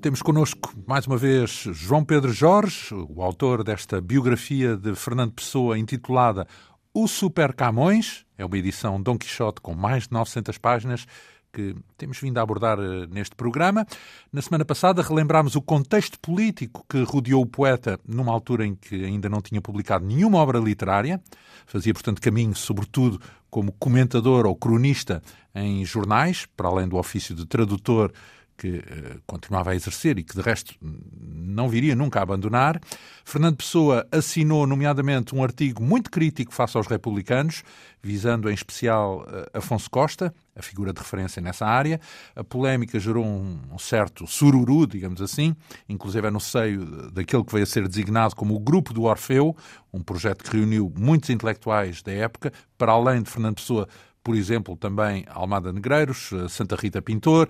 Temos connosco mais uma vez João Pedro Jorge, o autor desta biografia de Fernando Pessoa intitulada O Super Camões. É uma edição Dom Quixote com mais de 900 páginas que temos vindo a abordar eh, neste programa. Na semana passada relembrámos o contexto político que rodeou o poeta numa altura em que ainda não tinha publicado nenhuma obra literária. Fazia, portanto, caminho, sobretudo, como comentador ou cronista em jornais, para além do ofício de tradutor que uh, continuava a exercer e que, de resto, não viria nunca a abandonar. Fernando Pessoa assinou, nomeadamente, um artigo muito crítico face aos republicanos, visando em especial uh, Afonso Costa, a figura de referência nessa área. A polémica gerou um, um certo sururu, digamos assim, inclusive é no seio daquele que veio a ser designado como o Grupo do Orfeu, um projeto que reuniu muitos intelectuais da época, para além de Fernando Pessoa por exemplo, também Almada Negreiros, eh, Santa Rita Pintor,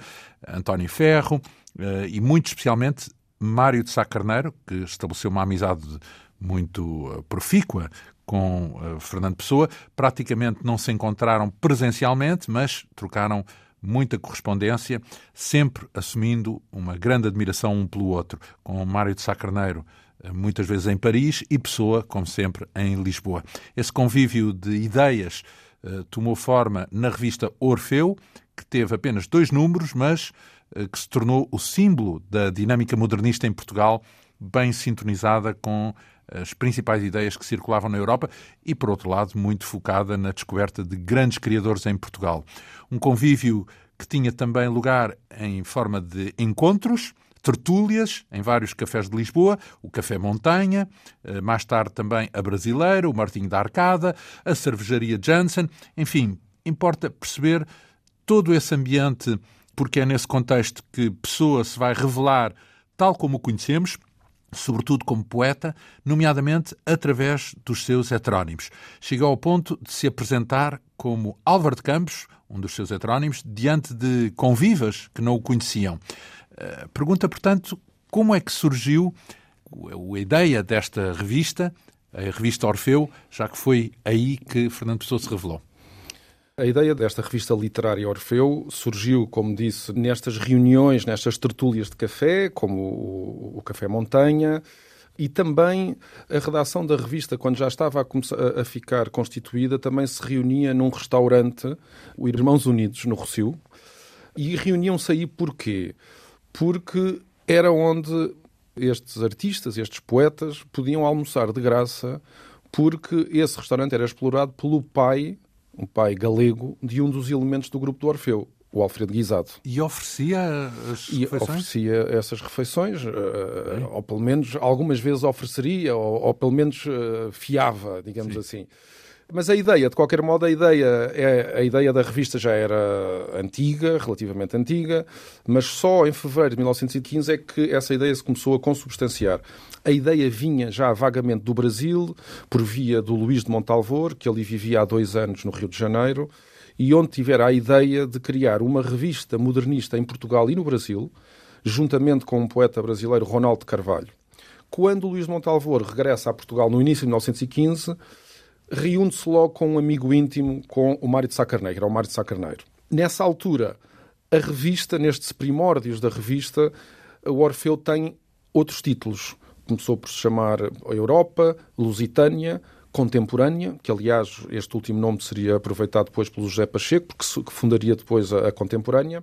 António Ferro eh, e, muito especialmente, Mário de Sá Carneiro, que estabeleceu uma amizade muito eh, profícua com Fernando Pessoa. Praticamente não se encontraram presencialmente, mas trocaram muita correspondência, sempre assumindo uma grande admiração um pelo outro, com Mário de Sá Carneiro muitas vezes em Paris e Pessoa, como sempre, em Lisboa. Esse convívio de ideias tomou forma na revista Orfeu, que teve apenas dois números, mas eh, que se tornou o símbolo da dinâmica modernista em Portugal, bem sintonizada com as principais ideias que circulavam na Europa e, por outro lado, muito focada na descoberta de grandes criadores em Portugal. Um convívio que tinha também lugar em forma de encontros, tertúlias em vários cafés de Lisboa, o Café Montanha, eh, mais tarde também a Brasileira, o Martinho da Arcada, a Cervejaria Janssen, enfim, importa perceber todo esse ambiente, porque é nesse contexto que Pessoa se vai revelar tal como o conhecemos, sobretudo como poeta, nomeadamente através dos seus heterónimos. Chegou ao ponto de se apresentar como Álvaro de Campos, um dos seus heterónimos, diante de convivas que não o conheciam. Eh, pergunta, portanto, como é que surgiu a ideia desta revista, a revista Orfeu, já que foi aí que Fernando Pessoa se revelou? A ideia desta revista literária Orfeu surgiu, como disse, nestas reuniões, nestas tertúlias de café, como o, Café Montanha, e também a redação da revista, quando já estava a, começar, a ficar constituída, também se reunia num restaurante, o Irmãos Unidos, no Rocio, e reuniam-se aí porquê? Porque era onde estes artistas, estes poetas, podiam almoçar de graça, porque esse restaurante era explorado pelo pai, um pai galego, de um dos elementos do grupo do Orfeu, o Alfredo Guisado. E oferecia as e refeições? oferecia essas refeições, uh, ou pelo menos algumas vezes ofereceria, ou, ou pelo menos uh, fiava, digamos Sim. assim. Mas a ideia, de qualquer modo, a ideia, é, a ideia da revista já era antiga, relativamente antiga, mas só em fevereiro de 1915 é que essa ideia se começou a consubstanciar. A ideia vinha já vagamente do Brasil, por via do Luís de Montalvor, que ali vivia há dois anos no Rio de Janeiro, e onde tivera a ideia de criar uma revista modernista em Portugal e no Brasil, juntamente com um poeta brasileiro, Ronaldo Carvalho. Quando Luís de Montalvor regressa a Portugal no início de 1915, reúne-se logo com um amigo íntimo, com o Mário de Sacarneiro, era o Mário de Sacarneiro. Nessa altura, a revista, nestes primórdios da revista, o Orfeu tem outros títulos. Começou por se chamar Europa, Lusitânia, Contemporânea, que aliás este último nome seria aproveitado depois pelo José Pacheco, porque fundaria depois a, a Contemporânea,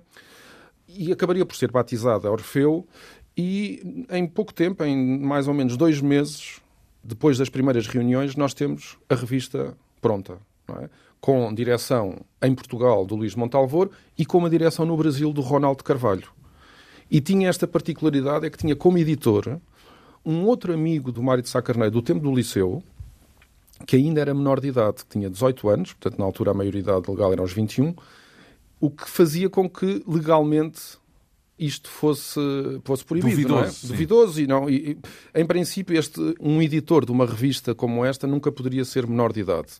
e acabaria por ser batizada Orfeu, e em pouco tempo, em mais ou menos dois meses, depois das primeiras reuniões, nós temos a revista pronta, é? com direção em Portugal do Luís Montalvor e com uma direção no Brasil do Ronaldo Carvalho. E tinha esta particularidade, é que tinha como editor um outro amigo do Mário de Sá Carneiro, do tempo do Liceu, que ainda era menor de idade, tinha 18 anos, portanto, na altura a maioridade legal era aos 21, o que fazia com que legalmente isto fosse, fosse proibido. Duvidoso. Não é? Duvidoso. E, não, e, em princípio, este, um editor de uma revista como esta nunca poderia ser menor de idade.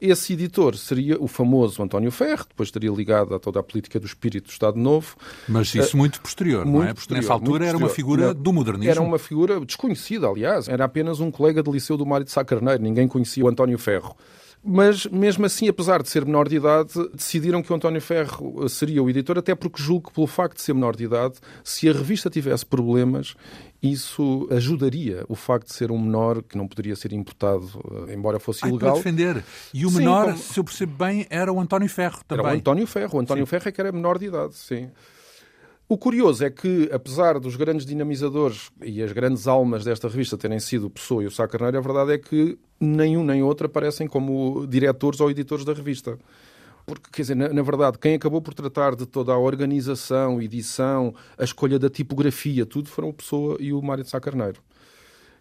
Esse editor seria o famoso António Ferro, depois estaria ligado a toda a política do espírito do Estado Novo. Mas isso uh, muito posterior, muito não é? Porque nessa altura era uma figura do modernismo. Era uma figura desconhecida, aliás. Era apenas um colega de liceu do Mário de Sá Carneiro. Ninguém conhecia o António Ferro. Mas, mesmo assim, apesar de ser menor de idade, decidiram que o António Ferro seria o editor, até porque julgo que, pelo facto de ser menor de idade, se a revista tivesse problemas, isso ajudaria o facto de ser um menor que não poderia ser imputado, eh, embora fosse Ai, ilegal. Para defender. E o Sim, menor, como- se eu percebo bem, era o António Ferro também. Era o António Ferro. O António Ferro é que era menor de idade, sim. O curioso é que, apesar dos grandes dinamizadores e as grandes almas desta revista terem sido o Pessoa e o Sá Carneiro, a verdade é que nenhum nem outro aparecem como diretores ou editores da revista. Porque, quer dizer, na, na verdade, quem acabou por tratar de toda a organização, edição, a escolha da tipografia, tudo foram o Pessoa e o Mário de Sá Carneiro.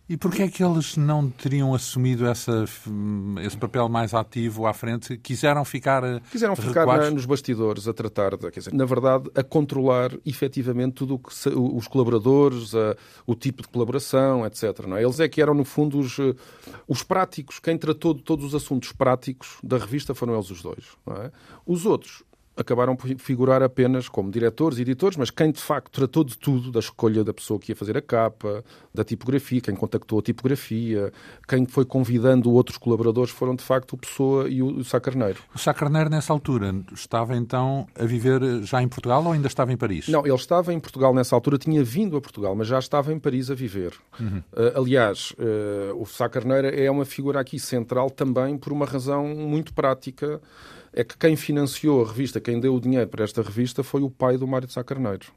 E porquê é que eles não teriam assumido essa, hum, esse papel mais ativo à frente? Quiseram ficar eh, Quiseram ficar na- nos bastidores a tratar, de, quer dizer, na verdade, a controlar efetivamente tudo o que se- os colaboradores, a- o tipo de colaboração, etc. não é? Eles é que eram, no fundo, os, eh, os práticos. Quem tratou de todos os assuntos práticos da revista foram eles os dois. é? Os outros acabaram por figurar apenas como diretores e editores, mas quem de facto tratou de tudo, da escolha da pessoa que ia fazer a capa, da tipografia, quem contactou a tipografia, quem foi convidando outros colaboradores foram de facto o Pessoa e o, o Sá Carneiro. O Sá Carneiro, nessa altura, estava então a viver já em Portugal ou ainda estava em Paris? Não, ele estava em Portugal nessa altura, tinha vindo a Portugal, mas já estava em Paris a viver. Eh, aliás, eh, o Sá Carneiro é uma figura aqui central também por uma razão muito prática. É que quem financiou a revista, quem deu o dinheiro para esta revista foi o pai do Mário de Sá Carneiro.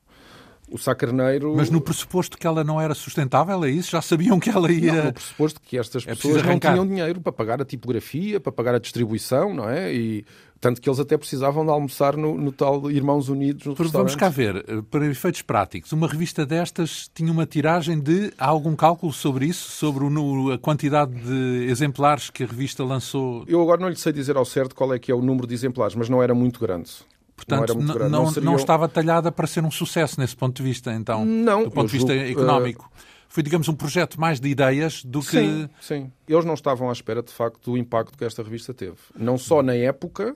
O Sá Carneiro... Mas no pressuposto que ela não era sustentável, é isso? Já sabiam que ela Não, ia. no pressuposto que estas É pessoas não tinham dinheiro para pagar a tipografia, para pagar a distribuição, não é? E tanto que eles até precisavam de almoçar no, no tal Irmãos Unidos no Vamos cá ver, eh, para efeitos práticos, uma revista destas tinha uma tiragem de. Há algum cálculo sobre isso? Sobre o a quantidade de exemplares que a revista lançou? Eu agora não lhe sei dizer ao certo qual é que é o número de exemplares, mas não era muito grande. Portanto, não, não, não, seriam- não estava talhada para ser um sucesso nesse ponto de vista, então, Não, do ponto de vista julgo, económico. Foi, digamos, um projeto mais de ideias do que. Sim, sim. Eles não estavam à espera, de facto, do impacto que esta revista teve. Não só na época,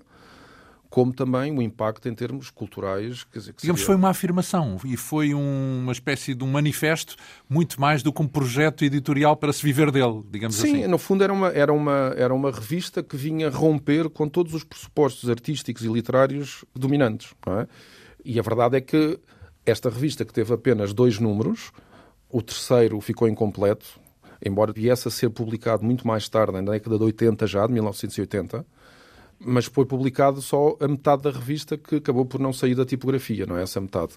como também o impacto em termos culturais. Quer dizer, que Digamos, seria- foi uma afirmação e foi um- uma espécie de um manifesto, muito mais do que um projeto editorial para se viver dele, digamos Sim, assim. no fundo era uma, era, uma, era uma revista que vinha romper com todos os pressupostos artísticos e literários dominantes. É? E a verdade é que esta revista, que teve apenas dois números, o terceiro ficou incompleto, embora viesse a ser publicado muito mais tarde, na década de 80 já, de 1980, mas foi publicado só a metade da revista que acabou por não sair da tipografia, não é essa metade.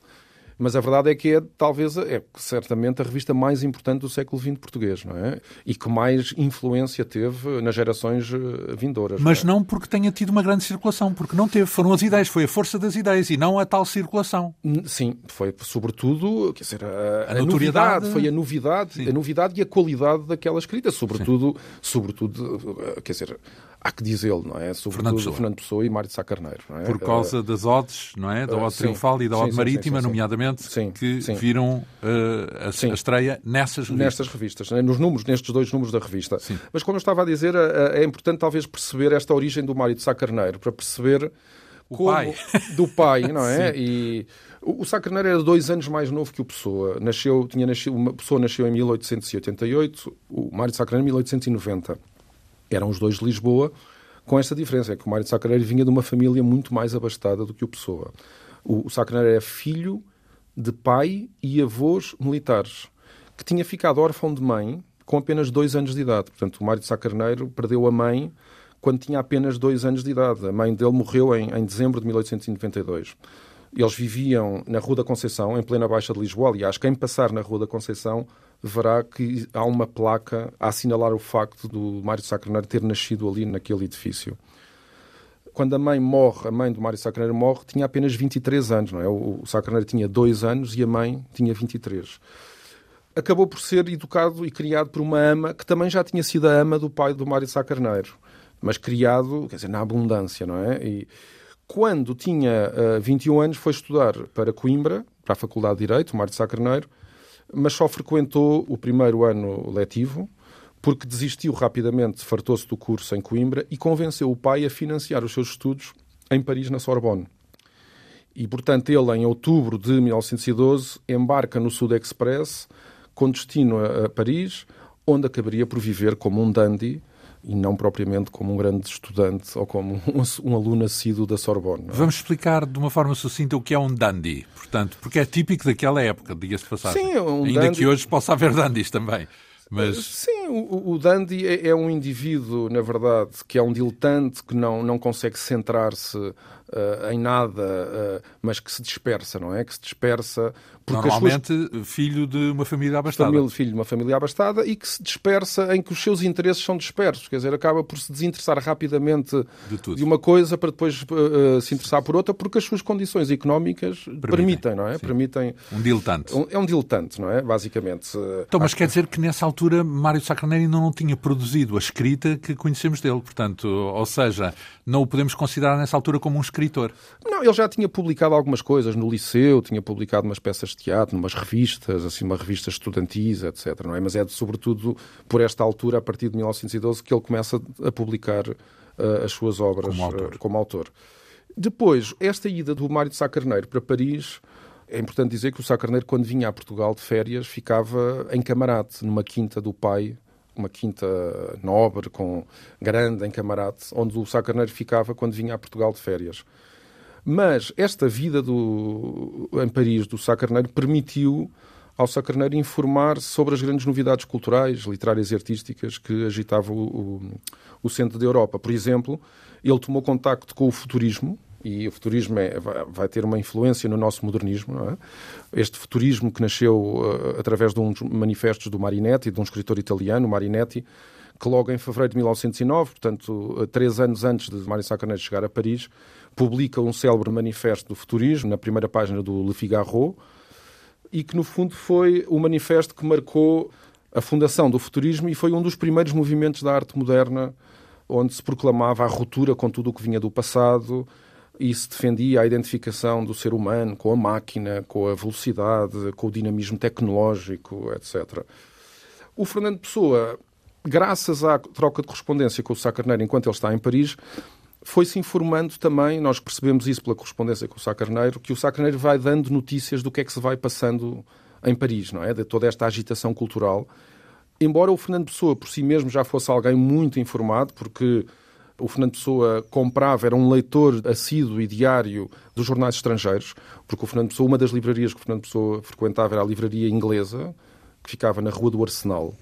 Mas a verdade é que é, talvez, é certamente a revista mais importante do século XX português, não é? E que mais influência teve nas gerações eh, vindouras. Mas não é? não porque tenha tido uma grande circulação, porque não teve. Foram as ideias, foi a força das ideias e não a tal circulação. Sim, foi sobretudo quer dizer, a, A a novidade, foi a novidade, a novidade e a qualidade daquela escrita, sobretudo, sobretudo, eh, quer dizer, há que dizê-lo, não é? Sobretudo Pessoa. Fernando Pessoa e Mário de Sá Carneiro, é? Por causa das odds, não é? Da eh, sim. triunfal e da sim, marítima, sim, nomeadamente, que viram eh, a, estreia nessas revistas. nestas revistas, né? nos números, nestes dois números da revista. Mas como eu estava a dizer, eh, é importante talvez perceber esta origem do Mário de Sá Carneiro, para perceber O como- pai. do pai, não é? E o o Sá Carneiro era dois anos mais novo que o Pessoa. Nasceu, tinha nascido, uma pessoa nasceu em 1888, o Mário de Sá Carneiro em 1890. Eram os dois de Lisboa, com esta diferença, é que o Mário de Sá Carneiro vinha de uma família muito mais abastada do que o Pessoa. O, o Sá Carneiro era filho de pai e avós militares, que tinha ficado órfão de mãe com apenas dois anos de idade. Portanto, o Mário de Sá Carneiro perdeu a mãe quando tinha apenas dois anos de idade. A mãe dele morreu em, em dezembro de 1892. Eles viviam na Rua da Conceição, em plena Baixa de Lisboa. Aliás, quem passar na Rua da Conceição verá que há uma placa a assinalar o facto do Mário Carneiro ter nascido ali naquele edifício. Quando a mãe morre, a mãe do Mário Sá Carneiro morre, tinha apenas 23 anos, não é? O, o Sá Carneiro tinha dois anos e a mãe tinha 23 acabou por ser educado e criado por uma ama que também já tinha sido a ama do pai do Mário Carneiro, mas criado, quer dizer, na abundância, não é? E quando tinha uh, 21 anos foi estudar para Coimbra, para a Faculdade de Direito, o Mário Carneiro, mas só frequentou o primeiro ano letivo, porque desistiu rapidamente, fartou-se do curso em Coimbra e convenceu o pai a financiar os seus estudos em Paris, na Sorbonne. E, portanto, ele, em outubro de 1912, embarca no Sud Express com destino a, Paris, onde acabaria por viver como um dandy e não propriamente como um grande estudante ou como um, um aluno nascido da Sorbonne. É? Vamos explicar de uma forma sucinta o que é um dandy, portanto, porque é típico daquela época, diga-se de passagem. Sim, um Ainda dandy... que hoje possa haver dandys também. Mas... Sim, o, o dandy é, é, um indivíduo, na verdade, que é um diletante, que não, não consegue centrar-se uh, em nada, uh, mas que se dispersa, não é? Que se dispersa Normalmente suas... filho de uma família abastada. Família, filho de uma família abastada e que se dispersa em que os seus interesses são dispersos. Quer dizer, acaba por se desinteressar rapidamente de, de uma coisa para depois uh, se interessar por outra porque as suas condições económicas permitem, permitem não é? Sim. Permitem... Um diletante. Um, é um diletante, não é? Basicamente. Então, mas quer dizer que nessa altura Mário Sacraneiro ainda não tinha produzido a escrita que conhecemos dele. Portanto, ou seja, não o podemos considerar nessa altura como um escritor. Não, ele já tinha publicado algumas coisas no liceu, tinha publicado umas peças de teatro, numas revistas, assim, uma revista estudantis, etc. Não é? Mas é sobretudo por esta altura, a partir de 1912, que ele começa a publicar uh, as suas obras como autor. Uh, como autor. Depois, esta ida do Mário de Sá Carneiro para Paris, é importante dizer que o Sá Carneiro, quando vinha a Portugal de férias, ficava em Camarate, numa quinta do pai, uma quinta nobre, com grande em Camarate, onde o Sá Carneiro ficava quando vinha a Portugal de férias. Mas esta vida do, em Paris do Sá Carneiro permitiu ao Sá Carneiro informar sobre as grandes novidades culturais, literárias e artísticas que agitavam o, o, o centro da Europa. Por exemplo, ele tomou contacto com o futurismo, e o futurismo é, vai ter uma influência no nosso modernismo. É? Este futurismo que nasceu uh, através de uns manifestos do Marinetti, de um escritor italiano, Marinetti, que logo em fevereiro de 1909, portanto, uh, três anos antes de Mário Sá chegar a Paris, publica um célebre manifesto do futurismo na primeira página do Le Figaro e que, no fundo, foi o manifesto que marcou a fundação do futurismo e foi um dos primeiros movimentos da arte moderna onde se proclamava a ruptura com tudo o que vinha do passado e se defendia a identificação do ser humano com a máquina, com a velocidade, com o dinamismo tecnológico, etc. O Fernando Pessoa, graças à troca de correspondência com o Sá Carneiro enquanto ele está em Paris, foi-se informando também, nós percebemos isso pela correspondência com o Sá Carneiro, que o Sá Carneiro vai dando notícias do que é que se vai passando em Paris, não é? De toda esta agitação cultural. Embora o Fernando Pessoa por si mesmo já fosse alguém muito informado, porque o Fernando Pessoa comprava, era um leitor assíduo e diário dos jornais estrangeiros, porque o Fernando Pessoa, uma das livrarias que o Fernando Pessoa frequentava era a livraria inglesa, que ficava na Rua do Arsenal.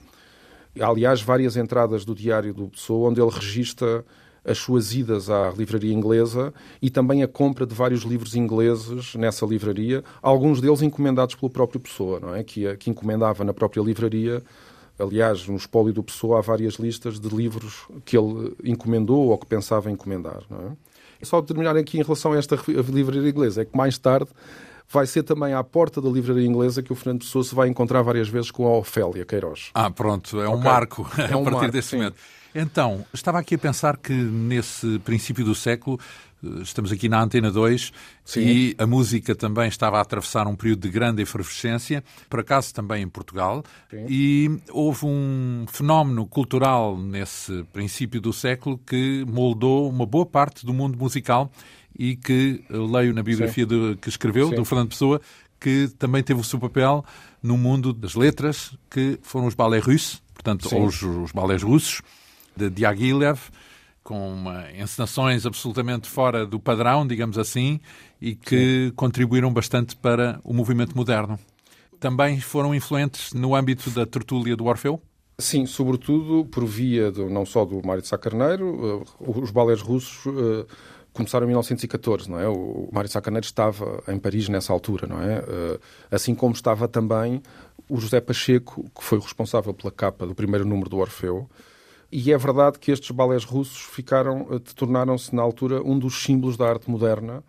Há, aliás, várias entradas do diário do Pessoa onde ele registra as suas idas à livraria inglesa e também a compra de vários livros ingleses nessa livraria, alguns deles encomendados pelo próprio Pessoa, não é? que, que encomendava na própria livraria. Aliás, no espólio do Pessoa há várias listas de livros que ele encomendou ou que pensava encomendar. Não é? Só terminar aqui em relação a esta livraria inglesa, é que mais tarde vai ser também à porta da livraria inglesa que o Fernando Pessoa se vai encontrar várias vezes com a Ofélia Queiroz. Ah, pronto, é um okay. marco é a partir marco, desse sim. momento. Então, estava aqui a pensar que nesse princípio do século, estamos aqui na Antena 2 Sim. e a música também estava a atravessar um período de grande efervescência, por acaso também em Portugal, Sim. e houve um fenómeno cultural nesse princípio do século que moldou uma boa parte do mundo musical e que leio na biografia de, que escreveu, Sim. do Fernando Pessoa, que também teve o seu papel no mundo das letras, que foram os balés russos, portanto, ou os, os balés russos, de Diaghilev, com uma, encenações absolutamente fora do padrão, digamos assim, e que Sim. contribuíram bastante para o movimento moderno. Também foram influentes no âmbito da tertúlia do Orfeu? Sim, sobretudo por via do, não só do Mário de Sá Carneiro, uh, os balés russos uh, começaram em 1914, não é? O Mário de Sá Carneiro estava em Paris nessa altura, não é? Uh, assim como estava também o José Pacheco, que foi responsável pela capa do primeiro número do Orfeu, e é verdade que estes balés russos ficaram, eh, tornaram-se na altura um dos símbolos da arte moderna.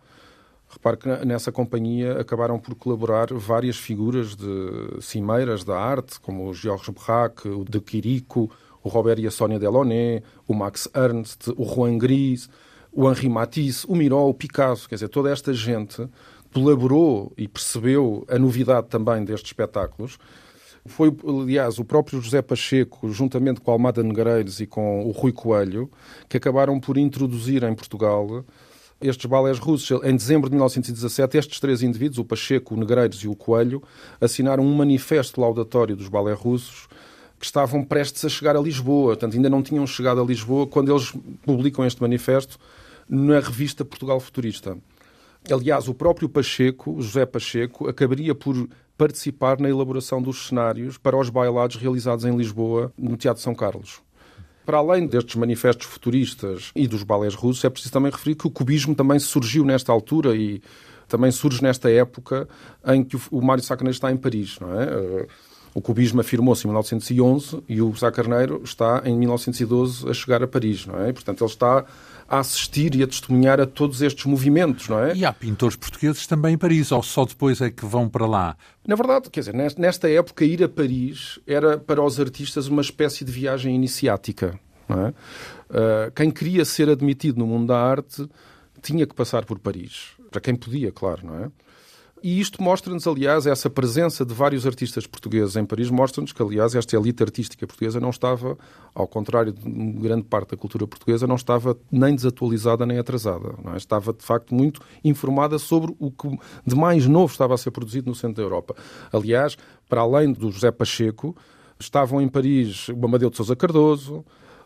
Repare que nessa companhia acabaram por colaborar várias figuras de cimeiras da arte, como o Georges Braque, o de Quirico, o Robert e a Sónia Delaunay, o Max Ernst, o Juan Gris, o Henri Matisse, o Miró, o Picasso. Quer dizer, toda esta gente colaborou e percebeu a novidade também destes espetáculos foi, aliás, o próprio José Pacheco, juntamente com Almada Negreiros e com o Rui Coelho, que acabaram por introduzir em Portugal estes balés russos. Em dezembro de 1917, estes três indivíduos, o Pacheco, o Negreiros e o Coelho, assinaram um manifesto laudatório dos balés russos que estavam prestes a chegar a Lisboa. Portanto, ainda não tinham chegado a Lisboa quando eles publicam este manifesto na revista Portugal Futurista. Aliás, o próprio Pacheco, José Pacheco, acabaria por participar na elaboração dos cenários para os bailados realizados em Lisboa, no Teatro São Carlos. Para além destes manifestos futuristas e dos balés russos, é preciso também referir que o cubismo também surgiu nesta altura e também surge nesta época em que o Mário Sá Carneiro está em Paris, não é? O cubismo afirmou-se em 1911 e o Sá Carneiro está em 1912 a chegar a Paris, não é? Portanto, ele está a assistir e a testemunhar a todos estes movimentos, não é? E há pintores portugueses também em Paris, ou só depois é que vão para lá? Na verdade, quer dizer, nesta época ir a Paris era para os artistas uma espécie de viagem iniciática, não é? Uh, quem queria ser admitido no mundo da arte tinha que passar por Paris, para quem podia, claro, não é? E isto mostra-nos, aliás, essa presença de vários artistas portugueses em Paris, mostra-nos que, aliás, esta elite artística portuguesa não estava, ao contrário de grande parte da cultura portuguesa, não estava nem desatualizada nem atrasada. É? Estava, de facto, muito informada sobre o que de mais novo estava a ser produzido no centro da Europa. Aliás, para além do José Pacheco, estavam em Paris o Amadeu de Sousa Cardoso,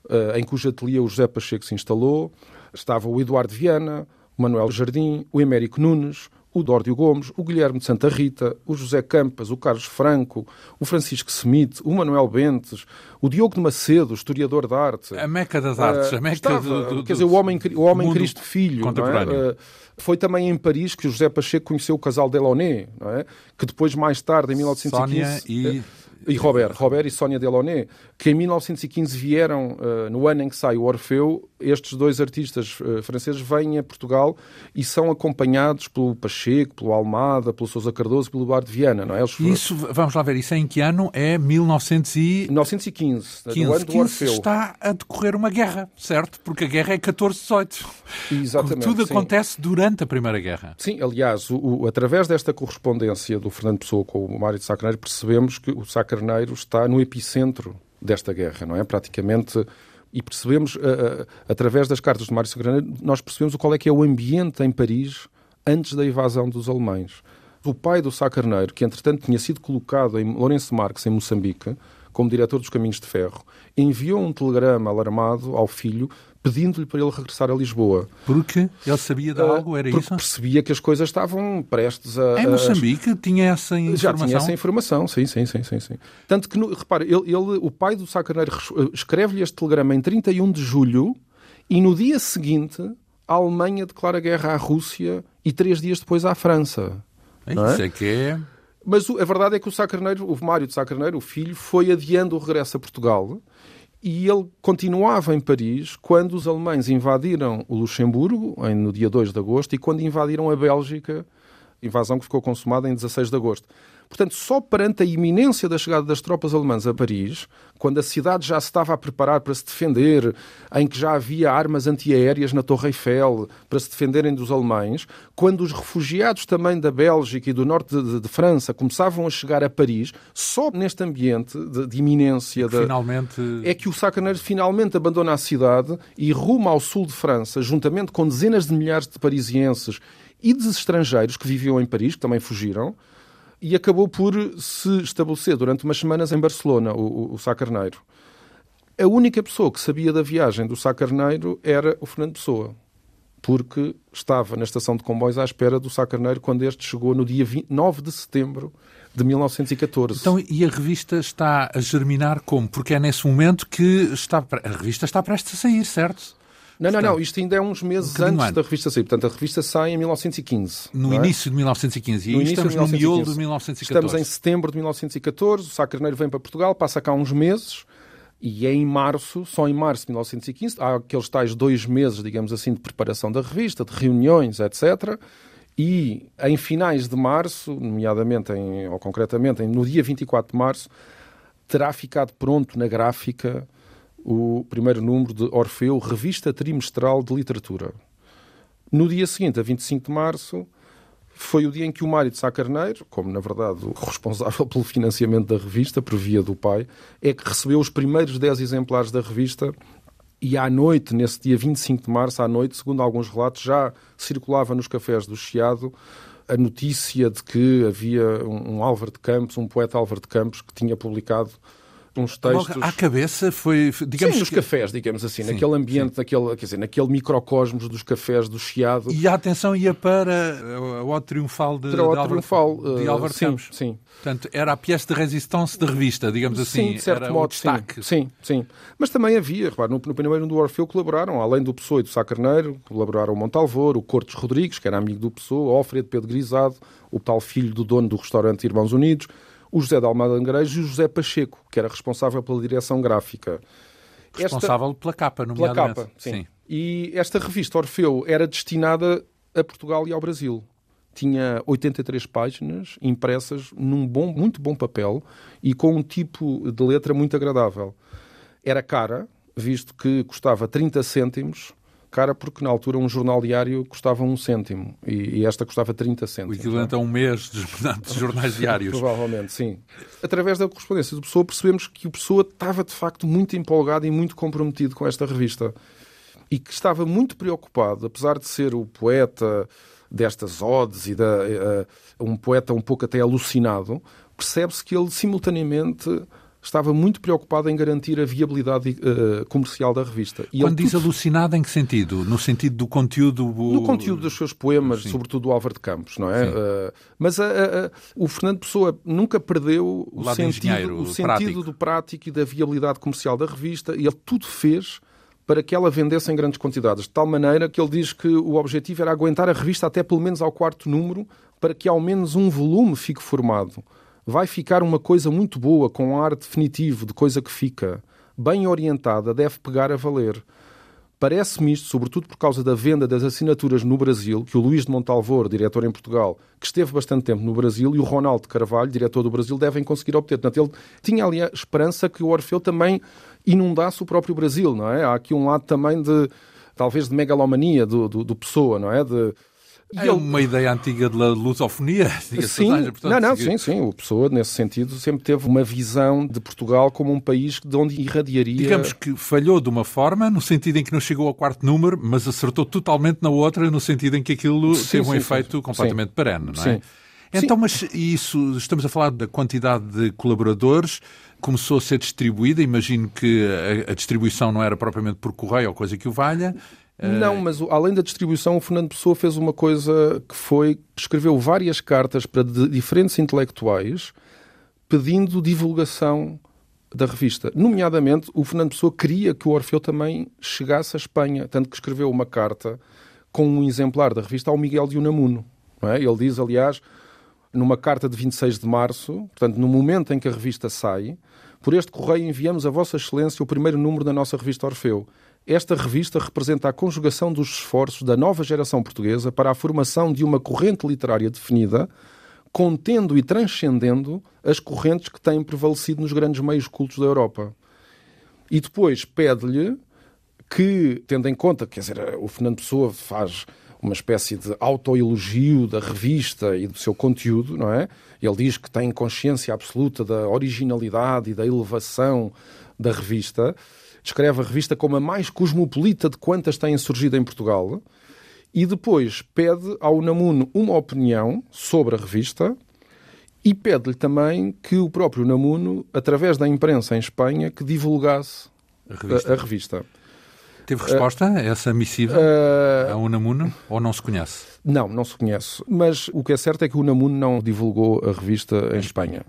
eh, em cujo ateliê o José Pacheco se instalou, estava o Eduardo Viana, o Manuel Jardim, o Emérico Nunes, o Dórdio Gomes, o Guilherme de Santa Rita, o José Campas, o Carlos Franco, o Francisco Smith, o Manuel Bentes, o Diogo de Macedo, historiador de arte. A meca das artes, uh, a meca estava, do, do, Quer dizer, o homem, o homem Cristo Filho. É? Uh, foi também em Paris que o José Pacheco conheceu o casal Delaunay, é? que depois, mais tarde, em 1915... Sónia e... E Robert, Robert e Sónia Delaunay, que em 1915 vieram, uh, no ano em que sai o Orfeu, estes dois artistas uh, franceses vêm a Portugal e são acompanhados pelo Pacheco, pelo Almada, pelo Sousa Cardoso e pelo Eduardo Viana. Não é? Eles... Isso, vamos lá ver, isso é em que ano? É 1900 e... 1915, 15, no ano do Orfeu. está a decorrer uma guerra, certo? Porque a guerra é 14-18. Exatamente. Tudo sim. acontece durante a Primeira Guerra. Sim, aliás, o, o, através desta correspondência do Fernando Pessoa com o Mário de Sacaneiro, percebemos que o Sacaneiro Carneiro está no epicentro desta guerra, não é? Praticamente e percebemos, uh, uh, através das cartas de Mário Sacarneiro, nós percebemos qual é que é o ambiente em Paris antes da invasão dos alemães. O pai do Sá Carneiro, que entretanto tinha sido colocado em Lourenço Marques, em Moçambique, como diretor dos Caminhos de Ferro, enviou um telegrama alarmado ao filho pedindo-lhe para ele regressar a Lisboa. Porque ele sabia de algo, era Porque isso? percebia que as coisas estavam prestes a... Em Moçambique tinha essa informação? Já tinha essa informação, sim, sim, sim. sim, sim. Tanto que, repare, ele, ele, o pai do Sacarneiro eh, escreve-lhe este telegrama em 31 de julho e no dia seguinte a Alemanha declara guerra à Rússia e três dias depois à França. É isso é? é que é... Mas a verdade é que o Sacarneiro, o Mário de Sacarneiro, o filho, foi adiando o regresso a Portugal e ele continuava em Paris quando os alemães invadiram o Luxemburgo, no dia 2 de agosto, e quando invadiram a Bélgica, invasão que ficou consumada em 16 de agosto. Portanto, só perante a iminência da chegada das tropas alemãs a Paris, quando a cidade já se estava a preparar para se defender, em que já havia armas antiaéreas na Torre Eiffel para se defenderem dos alemães, quando os refugiados também da Bélgica e do norte de, de, de França começavam a chegar a Paris, só neste ambiente de, de iminência da, finalmente... é que o Sacaneiro finalmente abandona a cidade e ruma ao sul de França, juntamente com dezenas de milhares de parisienses e de estrangeiros que viviam em Paris, que também fugiram, e acabou por se estabelecer durante umas semanas em Barcelona, o, o Sá Carneiro. A única pessoa que sabia da viagem do Sá Carneiro era o Fernando Pessoa, porque estava na estação de comboios à espera do Sá Carneiro quando este chegou no dia 20, 9 de setembro de 1914. Então, e a revista está a germinar como? Porque é nesse momento que está, a revista está prestes a sair, certo? Não, não, não. Isto ainda é uns meses um antes da revista sair. Portanto, a revista sai em 1915. No é? início de 1915. E no estamos no miolo de 1914. Estamos em setembro de 1914. O Sá Carneiro vem para Portugal, passa cá uns meses. E é em março, só em março de 1915, há aqueles tais dois meses, digamos assim, de preparação da revista, de reuniões, etc. E em finais de março, nomeadamente, em, ou concretamente, no dia 24 de março, terá ficado pronto na gráfica o primeiro número de Orfeu, Revista Trimestral de Literatura. No dia seguinte, a 25 de março, foi o dia em que o Mário de Sá Carneiro, como na verdade o responsável pelo financiamento da revista, por via do pai, é que recebeu os primeiros 10 exemplares da revista e à noite, nesse dia 25 de março, à noite, segundo alguns relatos, já circulava nos cafés do Chiado a notícia de que havia um Álvaro de Campos, um poeta Álvaro de Campos, que tinha publicado uns textos. Logo à cabeça foi, digamos. Sim, nos que... cafés, digamos assim, sim, naquele ambiente, naquele, quer dizer, naquele microcosmos dos cafés do Chiado. E a atenção ia para o Ódio Triunfal de, para o de, Triunfal, de Álvaro uh, sim, Campos. Sim. Portanto, era a pièce de resistência de revista, digamos assim. Sim, de certo era modo, o destaque. Sim, sim, Mas também havia, repare, no, no primeiro do Orfeu colaboraram, além do Pessoa e do Sá Carneiro, colaboraram o Montalvor, o Cortes Rodrigues, que era amigo do Pessoa, o Alfredo Pedro Grisado, o tal filho do dono do restaurante Irmãos Unidos, o José de Almada Angrejo e o José Pacheco, que era responsável pela direção gráfica. Responsável esta... pela capa, nomeadamente. Pela capa, sim. sim. E esta revista Orfeu era destinada a Portugal e ao Brasil. Tinha 83 páginas impressas num bom, muito bom papel e com um tipo de letra muito agradável. Era cara, visto que custava 30 cêntimos cara porque na altura um jornal diário custava um cêntimo e, e esta custava 30 cêntimos. O equivalente a um mês de, de jornais diários. Provavelmente, sim. Através da correspondência do Pessoa percebemos que o Pessoa estava de facto muito empolgado e muito comprometido com esta revista e que estava muito preocupado, apesar de ser o poeta destas odes e da, uh, um poeta um pouco até alucinado, percebe-se que ele simultaneamente estava muito preocupado em garantir a viabilidade uh, comercial da revista. E Quando diz tudo... alucinado, em que sentido? No sentido do conteúdo... No conteúdo dos seus poemas, Sim. sobretudo do Álvaro de Campos, não é? Uh, mas uh, o Fernando Pessoa nunca perdeu o, o sentido, o sentido prático. do prático e da viabilidade comercial da revista e ele tudo fez para que ela vendesse em grandes quantidades, de tal maneira que ele diz que o objetivo era aguentar a revista até pelo menos ao quarto número, para que ao menos um volume fique formado vai ficar uma coisa muito boa, com um ar definitivo de coisa que fica. Bem orientada, deve pegar a valer. Parece-me isto, sobretudo por causa da venda das assinaturas no Brasil, que o Luís de Montalvor, diretor em Portugal, que esteve bastante tempo no Brasil, e o Ronaldo Carvalho, diretor do Brasil, devem conseguir obter. Portanto, ele tinha ali a esperança que o Orfeu também inundasse o próprio Brasil, não é? Há aqui um lado também de, talvez, de megalomania do, do, do Pessoa, não é? De, é uma ideia antiga da lusofonia. Sim, portanto, não, não, sim, sim. O Pessoa, nesse sentido, sempre teve uma visão de Portugal como um país de onde irradiaria... Digamos que falhou de uma forma, no sentido em que não chegou ao quarto número, mas acertou totalmente na outra, no sentido em que aquilo sim, teve sim, um efeito sim. completamente perene, não é? Sim. Então, mas isso, estamos a falar da quantidade de colaboradores, começou a ser distribuída, imagino que a, a distribuição não era propriamente por correio ou coisa que o valha, não, mas além da distribuição, o Fernando Pessoa fez uma coisa que foi escreveu várias cartas para diferentes intelectuais pedindo divulgação da revista. Nomeadamente, o Fernando Pessoa queria que o Orfeu também chegasse à Espanha, tanto que escreveu uma carta com um exemplar da revista ao Miguel de Unamuno. É? Ele diz, aliás, numa carta de 26 de março, portanto, no momento em que a revista sai, por este correio enviamos a Vossa Excelência o primeiro número da nossa revista Orfeu. Esta revista representa a conjugação dos esforços da nova geração portuguesa para a formação de uma corrente literária definida, contendo e transcendendo as correntes que têm prevalecido nos grandes meios cultos da Europa. E depois pede-lhe que, tendo em conta, quer dizer, o Fernando Pessoa faz uma espécie de autoelogio da revista e do seu conteúdo, não é? Ele diz que tem consciência absoluta da originalidade e da elevação da revista descreve a revista como a mais cosmopolita de quantas têm surgido em Portugal e depois pede ao Unamuno uma opinião sobre a revista e pede-lhe também que o próprio Namuno, através da imprensa em Espanha, que divulgasse a revista. A, a revista. Teve resposta a essa missiva uh, a Unamuno ou não se conhece? Não, não se conhece. Mas o que é certo é que o Unamuno não divulgou a revista em Espanha.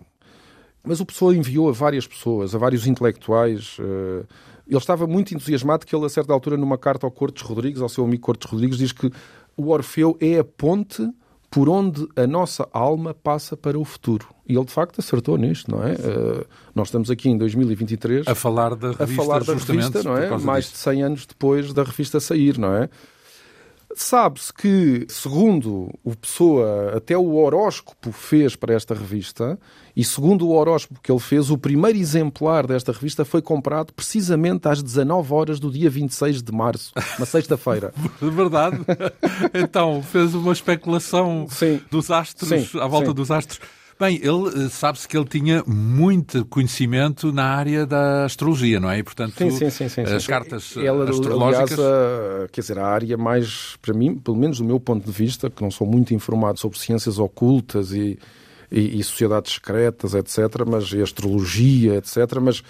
Mas o Pessoa enviou a várias pessoas, a vários intelectuais. Uh, ele estava muito entusiasmado que ele, a certa altura, numa carta ao Cortes Rodrigues, ao seu amigo Cortes Rodrigues, diz que o Orfeu é a ponte por onde a nossa alma passa para o futuro. E ele, de facto, acertou nisto, não é? Uh, nós estamos aqui em 2023... A falar da revista, a falar da revista não é? Mais disto. de 100 anos depois da revista sair, não é? Sabe-se que, segundo o Pessoa, até o horóscopo fez para esta revista, e segundo o horóscopo que ele fez, o primeiro exemplar desta revista foi comprado precisamente às 19 horas do dia 26 de março, uma sexta-feira. Verdade. Então, fez uma especulação sim. dos astros, sim, à volta sim. dos astros. Bem, ele eh, sabe-se que ele tinha muito conhecimento na área da astrologia, não é? E, portanto, sim, sim, sim, sim as cartas Ela, astrológicas... Aliás, a, quer dizer, a área mais, para mim, pelo menos do meu ponto de vista, que não sou muito informado sobre ciências ocultas e, e, e sociedades secretas, etc., mas e astrologia, etc., mas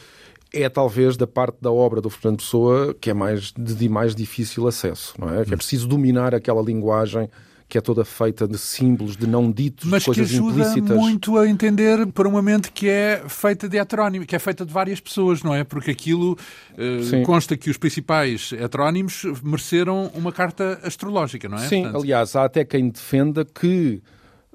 é talvez da parte da obra do Fernando Pessoa que é mais de mais difícil acesso, não é? Que é preciso dominar aquela linguagem que é toda feita de símbolos, de não ditos, Mas de coisas que ajuda implícitas. muito a entender por uma mente que é feita de heterónimo, que é feita de várias pessoas, não é? Porque aquilo uh, consta que os principais heterónimos mereceram uma carta astrológica, não é? Sim, Portanto, aliás, há até quem defenda que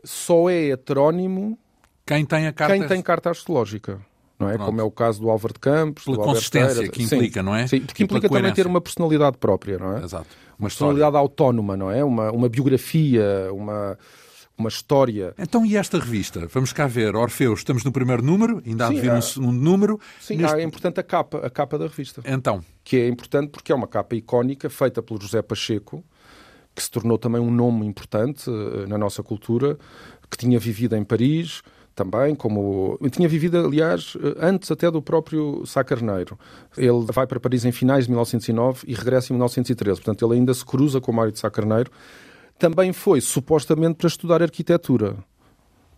só é heterónimo quem tem a carta, quem tem carta astrológica não é? Pronto. Como é o caso do Álvaro de Campos, Pela consistência que implica, sim, não é? Sim, porque implica também ter uma personalidade própria, não é? Exato. Uma, personalidade autónoma, não é? Uma, uma biografia, uma, uma história. Então, e esta revista? Vamos cá ver. Orfeu, estamos no primeiro número, ainda há de vir um segundo número. Sim, Neste... é importante a capa, a capa da revista. Então. Que é importante porque é uma capa icónica feita pelo José Pacheco, que se tornou também um nome importante uh, na nossa cultura, que tinha vivido em Paris, também, como tinha vivido, aliás, antes até do próprio Sá Carneiro. Ele vai para Paris em finais de 1909 e regressa em 1913, portanto ele ainda se cruza com o Mário de Sá Carneiro. Também foi, supostamente, para estudar arquitetura,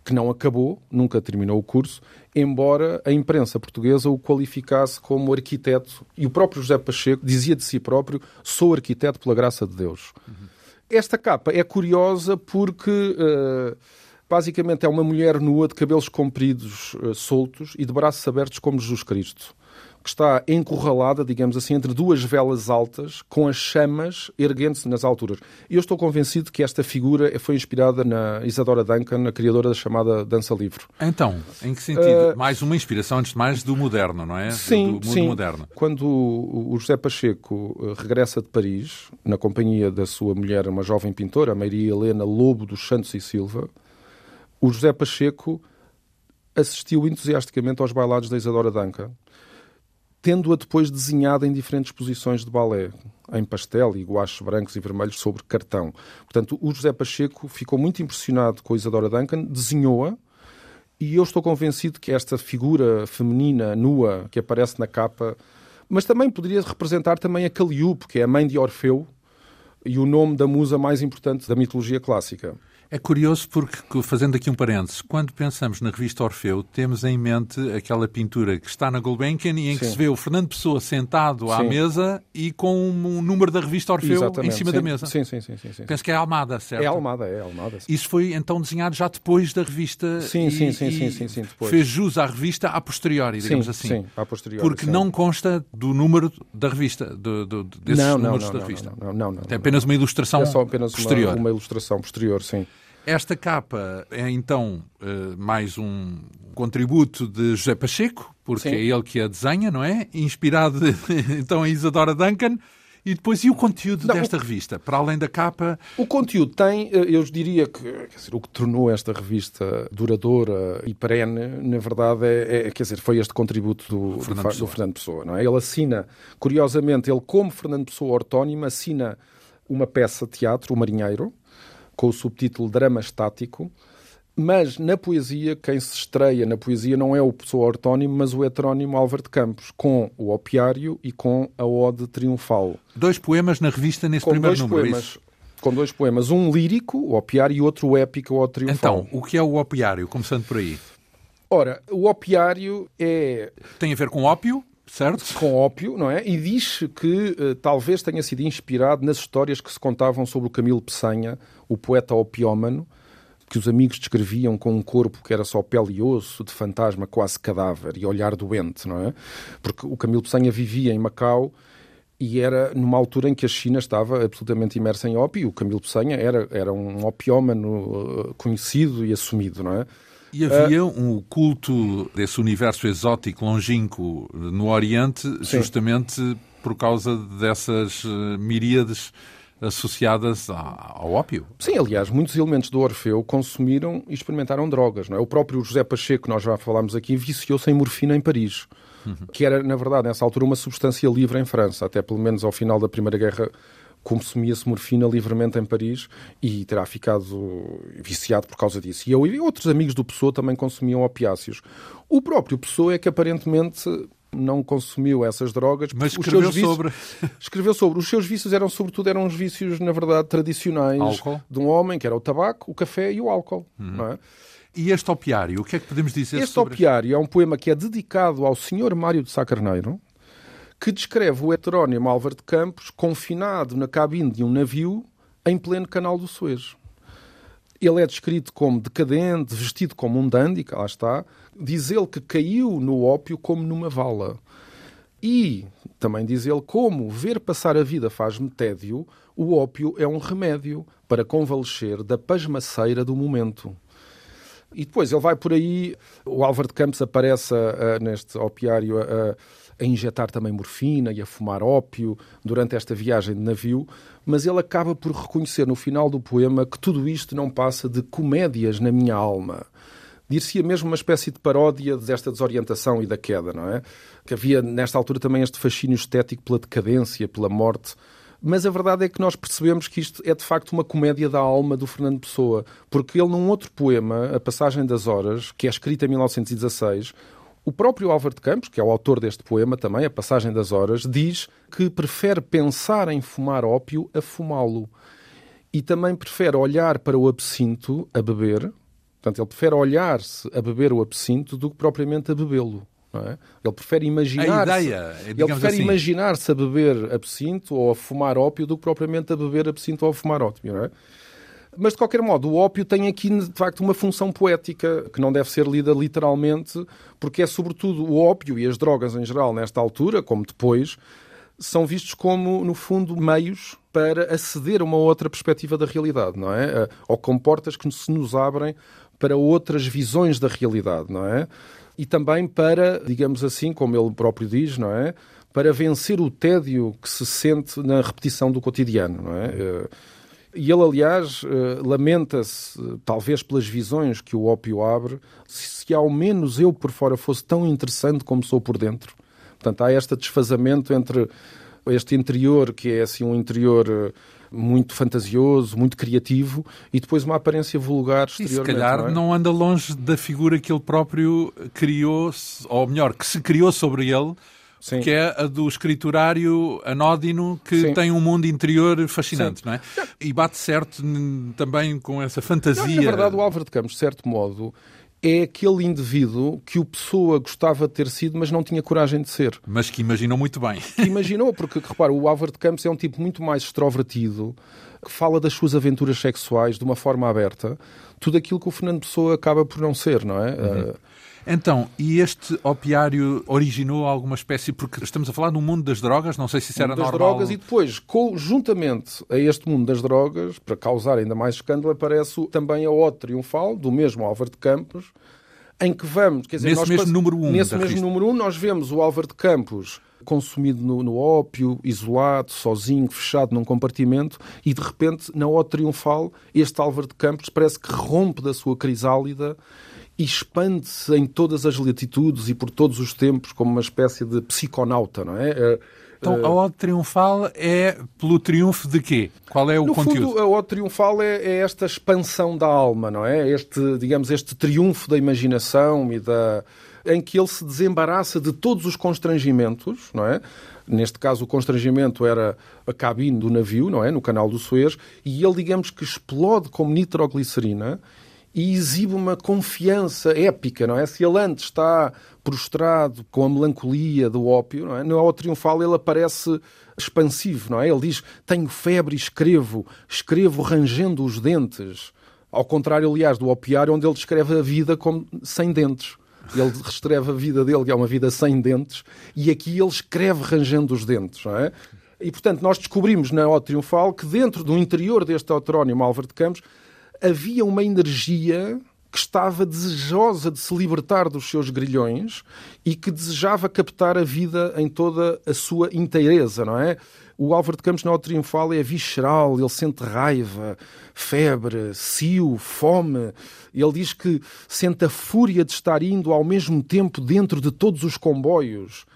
que não acabou, nunca terminou o curso, embora a imprensa portuguesa o qualificasse como arquiteto, e o próprio José Pacheco dizia de si próprio, sou arquiteto pela graça de Deus. Uhum. Esta capa é curiosa porque... Uh, Basicamente é uma mulher nua de cabelos compridos, uh, soltos e de braços abertos como Jesus Cristo, que está encurralada, digamos assim, entre duas velas altas, com as chamas erguendo-se nas alturas. E eu estou convencido que esta figura foi inspirada na Isadora Duncan, a criadora da chamada dança livre. Então, em que sentido? Uh, mais uma inspiração, antes de mais, do moderno, não é? Sim, do mundo sim. moderno. Quando o José Pacheco eh, regressa de Paris, na companhia da sua mulher, uma jovem pintora, Maria Helena Lobo dos Santos e Silva, o José Pacheco assistiu entusiasticamente aos bailados da Isadora Duncan, tendo-a depois desenhada em diferentes posições de balé, em pastel e guaches brancos e vermelhos sobre cartão. Portanto, o José Pacheco ficou muito impressionado com a Isadora Duncan, desenhou-a, e eu estou convencido que esta figura feminina, nua, que aparece na capa, mas também poderia representar também a Calliope, que é a mãe de Orfeu, e o nome da musa mais importante da mitologia clássica. É curioso porque, fazendo aqui um parênteses, quando pensamos na revista Orfeu, temos em mente aquela pintura que está na Gulbenkian e em que Sim. se vê o Fernando Pessoa sentado à Sim. mesa e com um número da revista Orfeu Exatamente. em cima sim. da mesa. Sim, sim, sim. sim. Penso que é Almada, certo? É Almada, é Almada. sim. Isso foi então desenhado já depois da revista Sim, e, sim, sim, sim, sim, depois. fez jus à revista a posteriori, digamos sim, assim. Sim, a posteriori. Porque não consta do número da revista, do, do, desses não, números não, da não, revista. Não, não, não, É apenas uma ilustração é só apenas posterior. Uma, uma ilustração posterior, sim. Esta capa é então eh, mais um contributo de José Pacheco, porque Sim. é ele que a desenha, não é? Inspirado então em Isadora Duncan. E depois, e o conteúdo Não, desta revista? Para além da capa, O conteúdo tem, eh, eu diria que quer dizer, o que tornou esta revista duradoura e perene, na verdade, é, é- quer dizer, foi este contributo do, do Fernando do Pessoa. Fernando Pessoa. Não é? Ele assina, curiosamente, ele, como Fernando Pessoa ortónimo, assina uma peça de teatro, O Marinheiro, com o subtítulo Drama Estático. Mas na poesia, quem se estreia na poesia não é o Pessoa ortónimo, mas o heterónimo Álvaro de Campos, com o Opiário e com a Ode Triunfal. dois poemas na revista nesse Com primeiro dois número. é poemas. isso? Com dois poemas, um lírico, o Opiário, e outro épico, o Ode Triunfal. Então, o que é o opiário? Começando por aí. Ora, o Opiário é Tem a ver com ópio, certo? com ópio, não é? E diz que eh, talvez tenha sido inspirado nas histórias que se contavam sobre o Camilo Peçanha, o poeta opiómano, que os amigos descreviam com um corpo que era só pele e osso, de fantasma quase cadáver e olhar doente, não é? Porque o Camilo Peçanha vivia em Macau e era numa altura em que a China estava absolutamente imersa em ópio o Camilo Peçanha era, era um opiómano eh, conhecido e assumido, não é? E havia um culto desse universo exótico, longínquo, no Oriente, justamente por causa dessas eh, miríades associadas ao ópio. Sim, aliás, muitos elementos do Orfeu consumiram e experimentaram drogas. Não é? O próprio José Pacheco, que nós já falámos aqui, viciou-se em morfina em Paris, que era, na verdade, nessa altura, uma substância livre em França. Até pelo menos ao final da Primeira Guerra consumia-se morfina livremente em Paris e terá ficado viciado por causa disso. E eu e outros amigos do Pessoa também consumiam opiáceos. O próprio Pessoa é que aparentemente não consumiu essas drogas. Mas escreveu seus vícios- sobre. Escreveu sobre. Os seus vícios eram, sobretudo, eram os vícios, na verdade, tradicionais Álcool. de um homem, que era o tabaco, o café e o álcool. Não é? E este opiário, o que é que podemos dizer este sobre Este opiário é um poema que é dedicado ao Sr. Mário de Sá Carneiro, que descreve o heterónimo Álvaro de Campos confinado na cabine de um navio em pleno canal do Suez. Ele é descrito como decadente, vestido como um dandy, lá está. Diz ele que caiu no ópio como numa vala. E também diz ele como ver passar a vida faz-me tédio, o ópio é um remédio para convalescer da pasmaceira do momento. E depois ele vai por aí, o Álvaro de Campos aparece uh, neste opiário uh, a injetar também morfina e a fumar ópio durante esta viagem de navio, mas ele acaba por reconhecer no final do poema que tudo isto não passa de comédias na minha alma. Dir-se-ia mesmo uma espécie de paródia desta desorientação e da queda, não é? Que havia nesta altura também este fascínio estético pela decadência, pela morte. Mas a verdade é que nós percebemos que isto é de facto uma comédia da alma do Fernando Pessoa, porque ele, num outro poema, A Passagem das Horas, que é escrito em 1916, o próprio Álvaro de Campos, que é o autor deste poema também, A Passagem das Horas, diz que prefere pensar em fumar ópio a fumá-lo. E também prefere olhar para o absinto a beber, portanto, ele prefere olhar-se a beber o absinto do que propriamente a bebê-lo. É? Ele prefere imaginar-se ele prefere assim. imaginar-se a beber absinto ou a fumar ópio do que propriamente a beber absinto ou a fumar ópio. Não é? Mas, de qualquer modo, o ópio tem aqui, de facto, uma função poética que não deve ser lida literalmente, porque é sobretudo o ópio e as drogas em geral, nesta altura, como depois, são vistos como, no fundo, meios para aceder a uma outra perspectiva da realidade, não é? Ou como portas que se nos abrem para outras visões da realidade, não é? E também para, digamos assim, como ele próprio diz, não é? Para vencer o tédio que se sente na repetição do cotidiano, não é? E ele, aliás, eh, lamenta-se, talvez pelas visões que o ópio abre, se ao menos eu por fora fosse tão interessante como sou por dentro. Portanto, há este desfazamento entre este interior, que é assim um interior eh, muito fantasioso, muito criativo, e depois uma aparência vulgar exteriormente. E se calhar não, é? não, anda longe da figura que ele próprio criou, ou melhor, que se criou sobre ele, Sim. que é a do escriturário anódino que Sim. tem um mundo interior fascinante, Sim. não é? E bate certo também com essa fantasia. Não, na verdade, o Álvaro de Campos, de certo modo, é aquele indivíduo que o Pessoa gostava de ter sido, mas não tinha coragem de ser. Mas que imaginou muito bem. Que imaginou, porque, repara, o Álvaro de Campos é um tipo muito mais extrovertido, que fala das suas aventuras sexuais de uma forma aberta, tudo aquilo que o Fernando Pessoa acaba por não ser, não é? Uhum. Uh, então, e este opiário originou alguma espécie, porque estamos a falar do mundo das drogas, não sei se isso era das normal. drogas e depois, conjuntamente a este mundo das drogas, para causar ainda mais escândalo, aparece também a Ode Triunfal, do mesmo Álvaro de Campos, em que vamos... Quer dizer, nesse mesmo pass... número 1 um Nesse mesmo revista. número 1 um, nós vemos o Álvaro de Campos consumido no, no, ópio, isolado, sozinho, fechado num compartimento, e de repente, na Ode Triunfal, este Álvaro de Campos parece que rompe da sua crisálida e expande-se em todas as latitudes e por todos os tempos como uma espécie de psiconauta, não é? é então, a ode triunfal é pelo triunfo de quê? Qual é o no conteúdo? Fundo, a ode triunfal é, é, esta expansão da alma, não é? Este, digamos, este triunfo da imaginação e da em que ele se desembaraça de todos os constrangimentos, não é? Neste caso, o constrangimento era a cabine do navio, não é? No canal do Suez, e ele, digamos que explode como nitroglicerina e exibe uma confiança épica, não é? Se ele antes está prostrado com a melancolia do ópio, não é? No ao triunfal ele aparece expansivo, não é? Ele diz: Tenho febre e escrevo, escrevo rangendo os dentes. Ao contrário, aliás, do opiário, onde ele descreve a vida como sem dentes. Ele reescreve a vida dele, que é uma vida sem dentes, e aqui ele escreve rangendo os dentes, não é? E, portanto, nós descobrimos na Ode Triunfal que dentro do interior deste heterónimo Álvaro de Campos havia uma energia que estava desejosa de se libertar dos seus grilhões e que desejava captar a vida em toda a sua inteireza, não é? O Álvaro de Campos, na Ode Triunfal, é visceral, ele sente raiva, febre, cio, fome. Ele diz que sente a fúria de estar indo ao mesmo tempo dentro de todos os comboios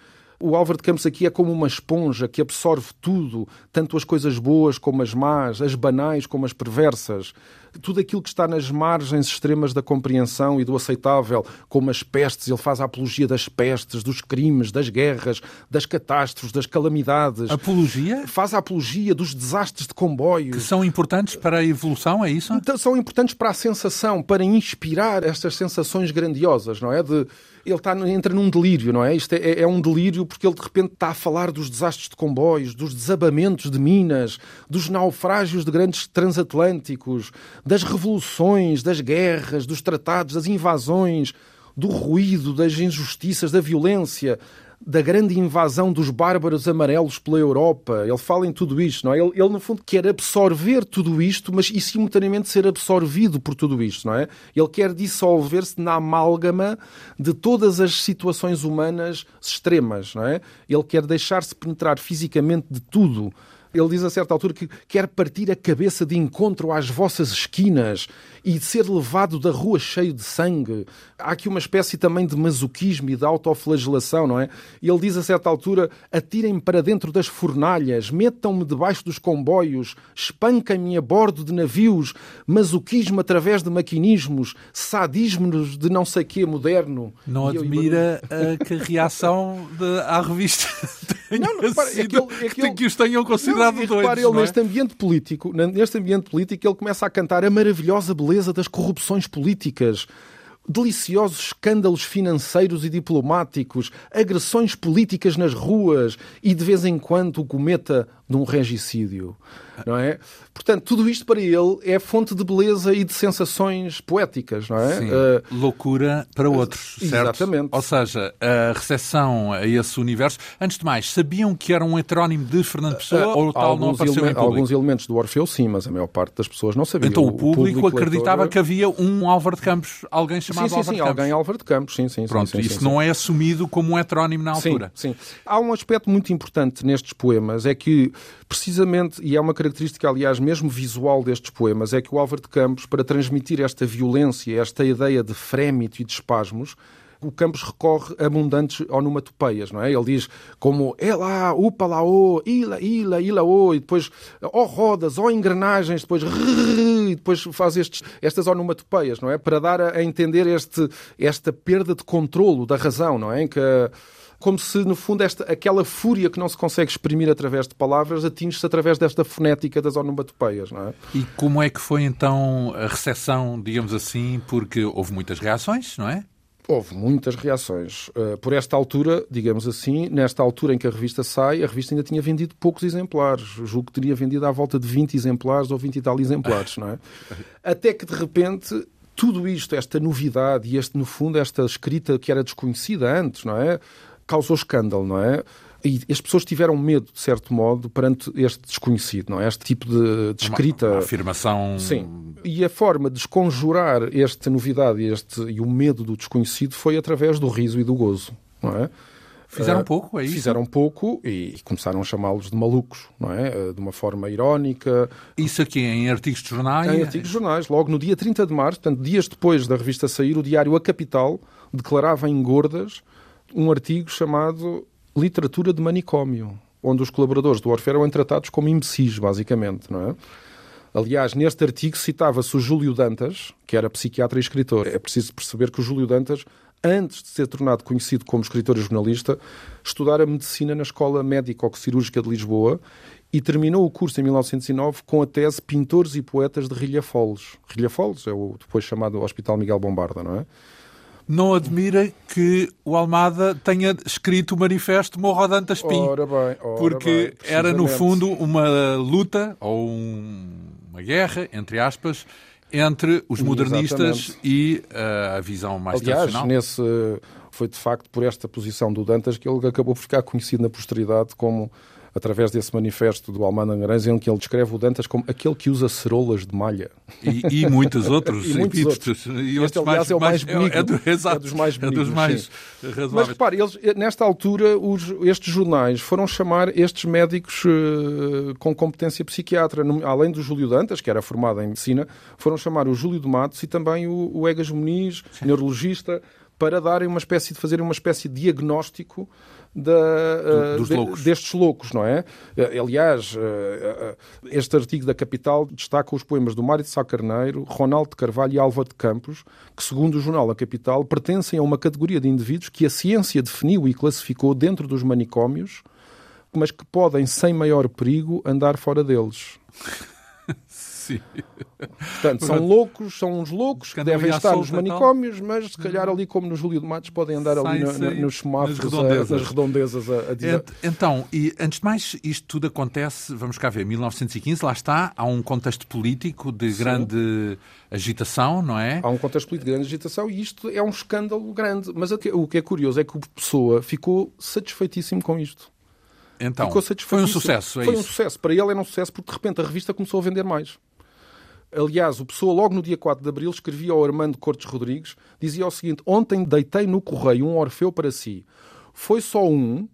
O Álvaro de Campos aqui é como uma esponja que absorve tudo, tanto as coisas boas como as más, as banais como as perversas tudo aquilo que está nas margens extremas da compreensão e do aceitável, como as pestes, ele faz a apologia das pestes, dos crimes, das guerras, das catástrofes, das calamidades. Apologia? Faz a apologia dos desastres de comboios. Que são importantes para a evolução, é isso? Então, são importantes para a sensação, para inspirar estas sensações grandiosas, não é? De ele está, entra num delírio, não é? Isto é, é, um delírio porque ele de repente está a falar dos desastres de comboios, dos desabamentos de minas, dos naufrágios de grandes transatlânticos, das revoluções, das guerras, dos tratados, das invasões, do ruído, das injustiças, da violência, da grande invasão dos bárbaros amarelos pela Europa. Ele fala em tudo isto, não é? Ele, ele, no fundo, quer absorver tudo isto, mas e simultaneamente ser absorvido por tudo isto, não é? Ele quer dissolver-se na amálgama de todas as situações humanas extremas, não é? Ele quer deixar-se penetrar fisicamente de tudo ele diz a certa altura que quer partir a cabeça de encontro às vossas esquinas e ser levado da rua cheio de sangue. Há aqui uma espécie também de masoquismo e de autoflagelação, não é? Ele diz a certa altura: atirem-me para dentro das fornalhas, metam-me debaixo dos comboios, espanquem-me a bordo de navios, masoquismo através de maquinismos, sadismo de não sei quê moderno. Não admira eu... que a reação de... à revista tenha não, não, repara, sido, é que, ele, é que, ele... que os tenham considerado não, doidos, repara, ele é? neste ambiente político, neste ambiente político, ele começa a cantar a maravilhosa beleza das corrupções políticas, deliciosos escândalos financeiros e diplomáticos, agressões políticas nas ruas e de vez em quando o cometa de um regicídio, não é? Portanto, tudo isto para ele é fonte de beleza e de sensações poéticas, não é? Sim. Uh, Loucura para outros, certo? Exatamente. Ou seja, a recepção a esse universo. Antes de mais, sabiam que era um heterónimo de Fernando Pessoa uh, ou tal não apareceu em Alguns elementos do Orfeu, sim, mas a maior parte das pessoas não sabiam. Então o público, o público acreditava leitor... que havia um Álvaro de Campos, alguém chamado sim, sim, Álvaro sim, alguém Álvaro de Campos, sim, sim. Pronto, sim, isso sim, não é assumido como um heterónimo na altura. Sim, sim. Há um aspecto muito importante nestes poemas, é que precisamente, e é uma característica, aliás, mesmo visual destes poemas, é que o Álvaro de Campos, para transmitir esta violência, esta ideia de frémito e de espasmos, o Campos recorre a abundantes onomatopeias, não é? Ele diz como é lá, upa lá, o, ila, ila, ila, o, e depois ó rodas, ó engrenagens, depois e depois faz estes, estas onomatopeias, não é? Para dar a, entender este, esta perda de controlo da razão, não é? Em que como se, no fundo, esta, aquela fúria que não se consegue exprimir através de palavras atinge-se através desta fonética das onomatopeias. Não é? E como é que foi então a recepção, digamos assim, porque houve muitas reações, não é? Houve muitas reações. Uh, por esta altura, digamos assim, nesta altura em que a revista sai, a revista ainda tinha vendido poucos exemplares. Julgo que teria vendido à volta de 20 exemplares ou 20 e tal exemplares, não é? Até que, de repente, tudo isto, esta novidade e este, no fundo, esta escrita que era desconhecida antes, não é? Causou escândalo, não é? E as pessoas tiveram medo, de certo modo, perante este desconhecido, não é? Este tipo de, de escrita. Uma, uma afirmação. Sim. E a forma de desconjurar esta novidade e, este, e o medo do desconhecido foi através do riso e do gozo, não é? Fizeram uh, pouco, é isso? Fizeram pouco e, e começaram a chamá-los de malucos, não é? Uh, de uma forma irónica. Isso aqui em artigos de jornais? Em artigos de jornais. Logo no dia 30 de março, portanto, dias depois da revista sair, o diário A Capital declarava em gordas um artigo chamado Literatura de Manicômio, onde os colaboradores do Orfeu eram tratados como imbecis, basicamente, não é? Aliás, neste artigo citava-se o Júlio Dantas, que era psiquiatra e escritor. É preciso perceber que o Júlio Dantas, antes de ser tornado conhecido como escritor e jornalista, estudara medicina na Escola Médico-Cirúrgica de Lisboa e terminou o curso em 1909 com a tese Pintores e Poetas de Rilhafoles. Rilhafoles é o depois chamado Hospital Miguel Bombarda, não é? Não admira que o Almada tenha escrito o manifesto Morro Dantas Pim. Ora bem, ora porque bem, era, no fundo, uma luta ou um, uma guerra, entre aspas, entre os modernistas Exatamente. e uh, a visão mais Aliás, tradicional. Nesse, foi de facto por esta posição do Dantas que ele acabou por ficar conhecido na posteridade como através desse manifesto do Almada Guimarães, em que ele descreve o Dantas como aquele que usa cerolas de malha. E, e muitos outros e muitos outros. E este, aliás, mais, é o mais, bonito. É, do, exato, é dos mais bonitos. É dos mais Mas repare, eles, nesta altura, os, estes jornais foram chamar estes médicos uh, com competência psiquiatra, além do Júlio Dantas, que era formado em medicina, foram chamar o Júlio de Matos e também o, o Egas Muniz, Sim. neurologista, para darem uma espécie de fazerem uma espécie de diagnóstico da, Do, de, loucos. destes loucos, não é? Aliás, este artigo da Capital destaca os poemas do Mário de Sá Carneiro, Ronaldo de Carvalho e Álvaro de Campos, que, segundo o jornal A Capital, pertencem a uma categoria de indivíduos que a ciência definiu e classificou dentro dos manicômios, mas que podem, sem maior perigo, andar fora deles. Sim. Portanto, são loucos, são uns loucos que, devem estar nos manicômios, mas se calhar ali como no Júlio de Matos podem andar ali na- na- nos semáforos, nas a- redondezas. nas redondezas a, a dizer... Ent- Então, e antes de mais, isto tudo acontece, vamos cá ver, 1915, lá está, há um contexto político de grande agitação, não é? Há um contexto político de grande agitação e isto é um escândalo grande. Mas o que- é curioso é que o Pessoa ficou satisfeitíssimo com isto. Então, ficou foi um sucesso, é Foi um isso? sucesso. Para ele era um sucesso porque de repente a revista começou a vender mais. Aliás, o Pessoa, logo no dia 4 de abril, escrevia ao Armando Cortes Rodrigues, dizia o seguinte: Ontem deitei no correio um Orfeu para si. Foi só um,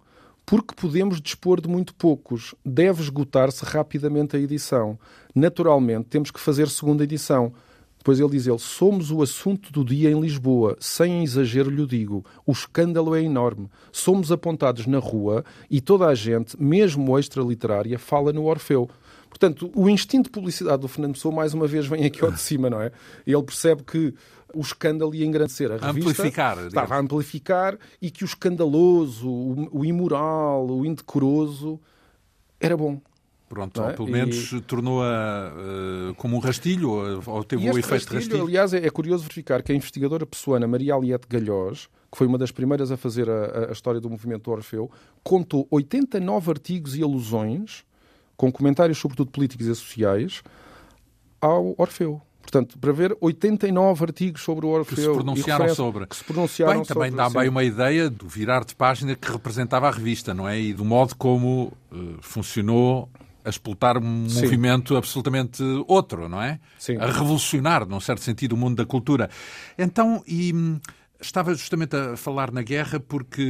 porque podemos dispor de muito poucos. Deve esgotar-se rapidamente a edição. Naturalmente, temos que fazer segunda edição. Depois ele diz ele, somos o assunto do dia em Lisboa. Sem exagero lhe digo, o escândalo é enorme. Somos apontados na rua e toda a gente, mesmo extra-literária, fala no Orfeu. Portanto, o instinto de publicidade do Fernando Pessoa, mais uma vez, vem aqui ao de cima, não é? Ele percebe que o escândalo ia engrandecer a revista. Amplificar, digamos. Estava a amplificar e que o escandaloso, o, o imoral, o indecoroso era bom. Pronto, é? ou pelo menos tornou-a eh, como um rastilho, ou, teve E o este efeito rastilho, rastilho. aliás, é, é curioso verificar que a investigadora pessoana Maria Aliette Galhós, que foi uma das primeiras a fazer a, a- a história do movimento do Orfeu, contou 89 artigos e alusões, com comentários sobretudo políticos e sociais, ao Orfeu. Portanto, para ver 89 artigos sobre o Orfeu. Que se pronunciaram e sobre. Que se pronunciaram Bem, também sobre, dá sim. bem uma ideia do virar de página que representava a revista, não é? E do modo como eh, funcionou a explotar um Sim. movimento absolutamente outro, não é? Sim. A revolucionar, num certo sentido, o mundo da cultura. Então, e hum, estava justamente a falar na guerra porque.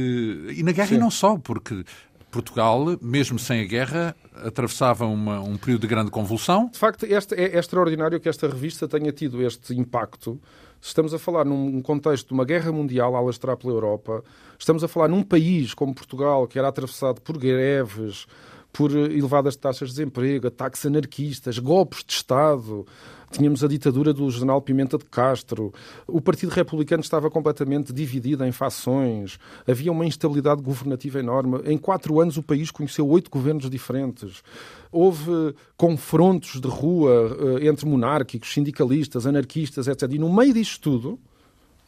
E na guerra e não só, porque Portugal, mesmo sem a guerra, atravessava uma- um período de grande convulsão. De facto, este, é, é extraordinário que esta revista tenha tido este impacto. Estamos a falar num contexto de uma guerra mundial a alastrar pela Europa. Estamos a falar num país como Portugal, que era atravessado por greves, por elevadas taxas de desemprego, ataques anarquistas, golpes de Estado. Tínhamos a ditadura do general Pimenta de Castro. O Partido Republicano estava completamente dividido em fações. Havia uma instabilidade governativa enorme. Em quatro anos o país conheceu oito governos diferentes. Houve confrontos de rua eh, entre monárquicos, sindicalistas, anarquistas, etc. E no meio disto tudo,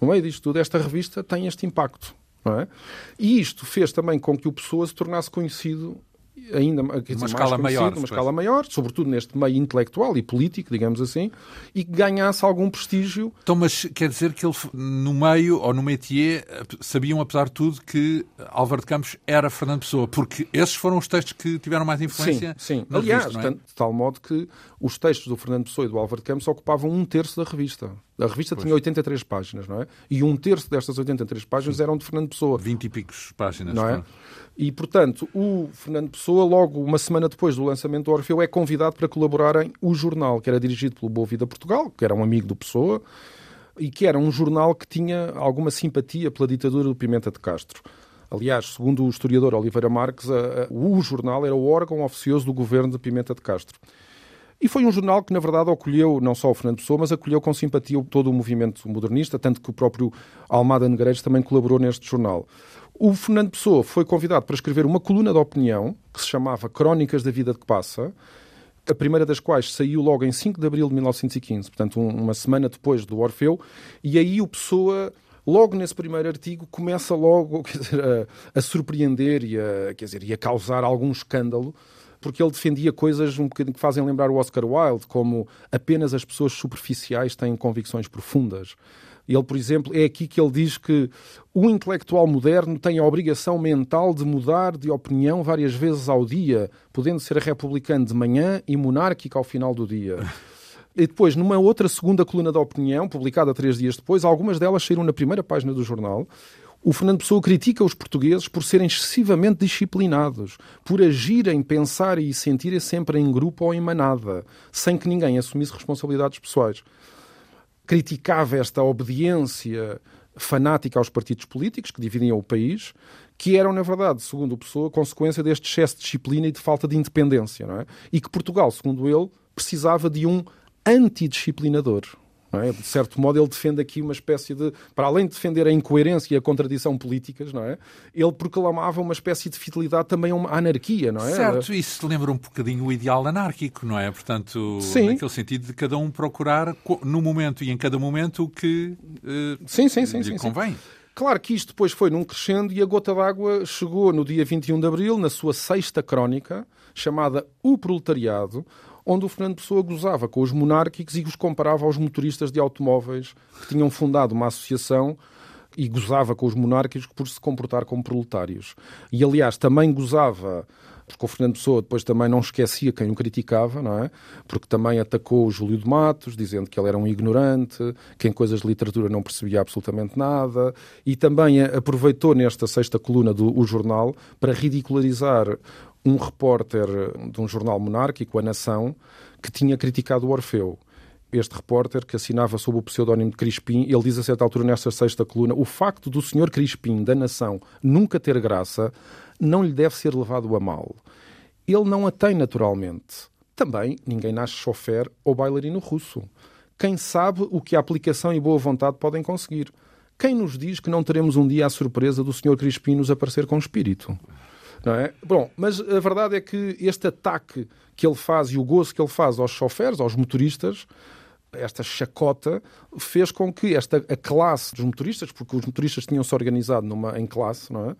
no meio disto tudo, esta revista tem este impacto. É? E isto fez também com que o Pessoa se tornasse conhecido ainda dizer, mais escala maior, pois. escala maior, sobretudo neste meio intelectual e político, digamos assim, e que ganhasse algum prestígio Então, mas quer dizer que ele, no meio, ou no métier, sabiam, apesar de tudo, que Álvaro de Campos era Fernando Pessoa, porque esses foram os textos que tiveram mais influência Sim, sim. Aliás, revista, é? de tal modo que os textos do Fernando Pessoa e do Álvaro de Campos ocupavam um terço da revista. A revista tinha 83 páginas, não é? E um terço destas 83 páginas eram de Fernando Pessoa. 20 e picos páginas. não é? pronto. E, portanto, o Fernando Pessoa, logo uma semana depois do lançamento do Orfeu, é convidado para colaborar em O Jornal, que era dirigido pelo Boa Vida Portugal, que era um amigo do Pessoa, e que era um jornal que tinha alguma simpatia pela ditadura do Pimenta de Castro. Aliás, segundo o historiador Oliveira Marques, a- a- o jornal era o órgão oficioso do governo de Pimenta de Castro. E foi um jornal que, na verdade, acolheu não só o Fernando Pessoa, mas acolheu com simpatia todo o movimento modernista, tanto que o próprio Almada Negreiros também colaborou neste jornal. O Fernando Pessoa foi convidado para escrever uma coluna de opinião que se chamava Crónicas da Vida que Passa, a primeira das quais saiu logo em 5 de abril de 1915, portanto, um- uma semana depois do Orfeu, e aí o Pessoa. Logo nesse primeiro artigo começa logo dizer, a, a surpreender e a, quer dizer, e a causar algum escândalo, porque ele defendia coisas um bocadinho que fazem lembrar o Oscar Wilde, como apenas as pessoas superficiais têm convicções profundas. Ele, por exemplo, é aqui que ele diz que o intelectual moderno tem a obrigação mental de mudar de opinião várias vezes ao dia, podendo ser republicano de manhã e monárquico ao final do dia. E depois, numa outra segunda coluna da opinião, publicada três dias depois, algumas delas saíram na primeira página do jornal, o Fernando Pessoa critica os portugueses por serem excessivamente disciplinados, por agirem, pensarem e sentirem sempre em grupo ou em manada, sem que ninguém assumisse responsabilidades pessoais criticava esta obediência fanática aos partidos políticos que dividiam o país, que eram, na verdade, segundo o Pessoa, consequência deste excesso de disciplina e de falta de independência. Não é? E que Portugal, segundo ele, precisava de um antidisciplinador. É? De certo modo, ele defende aqui uma espécie de. Para além de defender a incoerência e a contradição políticas, não é? Ele proclamava uma espécie de fidelidade também a uma anarquia, não é? Certo, isso lembra um bocadinho o ideal anárquico, não é? Portanto, sim. naquele sentido de cada um procurar no momento e em cada momento o que uh, sim, sim, sim, lhe sim, convém. Sim. Claro que isto depois foi num crescendo e a gota d'água chegou no dia 21 de abril, na sua sexta crónica, chamada O Proletariado, onde o Fernando Pessoa gozava com os monárquicos e os comparava aos motoristas de automóveis que tinham fundado uma associação e gozava com os monárquicos por se comportar como proletários. E, aliás, também gozava porque o Fernando Pessoa depois também não esquecia quem o criticava, não é? Porque também atacou o Júlio de Matos, dizendo que ele era um ignorante, que em coisas de literatura não percebia absolutamente nada, e também aproveitou nesta sexta coluna do o jornal para ridicularizar um repórter de um jornal monárquico, A Nação, que tinha criticado o Orfeu. Este repórter, que assinava sob o pseudónimo de Crispim, ele diz a certa altura nesta sexta coluna: o facto do senhor Crispim, da Nação, nunca ter graça, não lhe deve ser levado a mal. Ele não a tem naturalmente. Também ninguém nasce chofer ou bailarino russo. Quem sabe o que a aplicação e boa vontade podem conseguir? Quem nos diz que não teremos um dia a surpresa do senhor Crispim nos aparecer com espírito? Não é? Bom, mas a verdade é que este ataque que ele faz e o gozo que ele faz aos choferes, aos motoristas, esta chacota fez com que esta a classe dos motoristas, porque os motoristas tinham-se organizado numa, em classe, não é?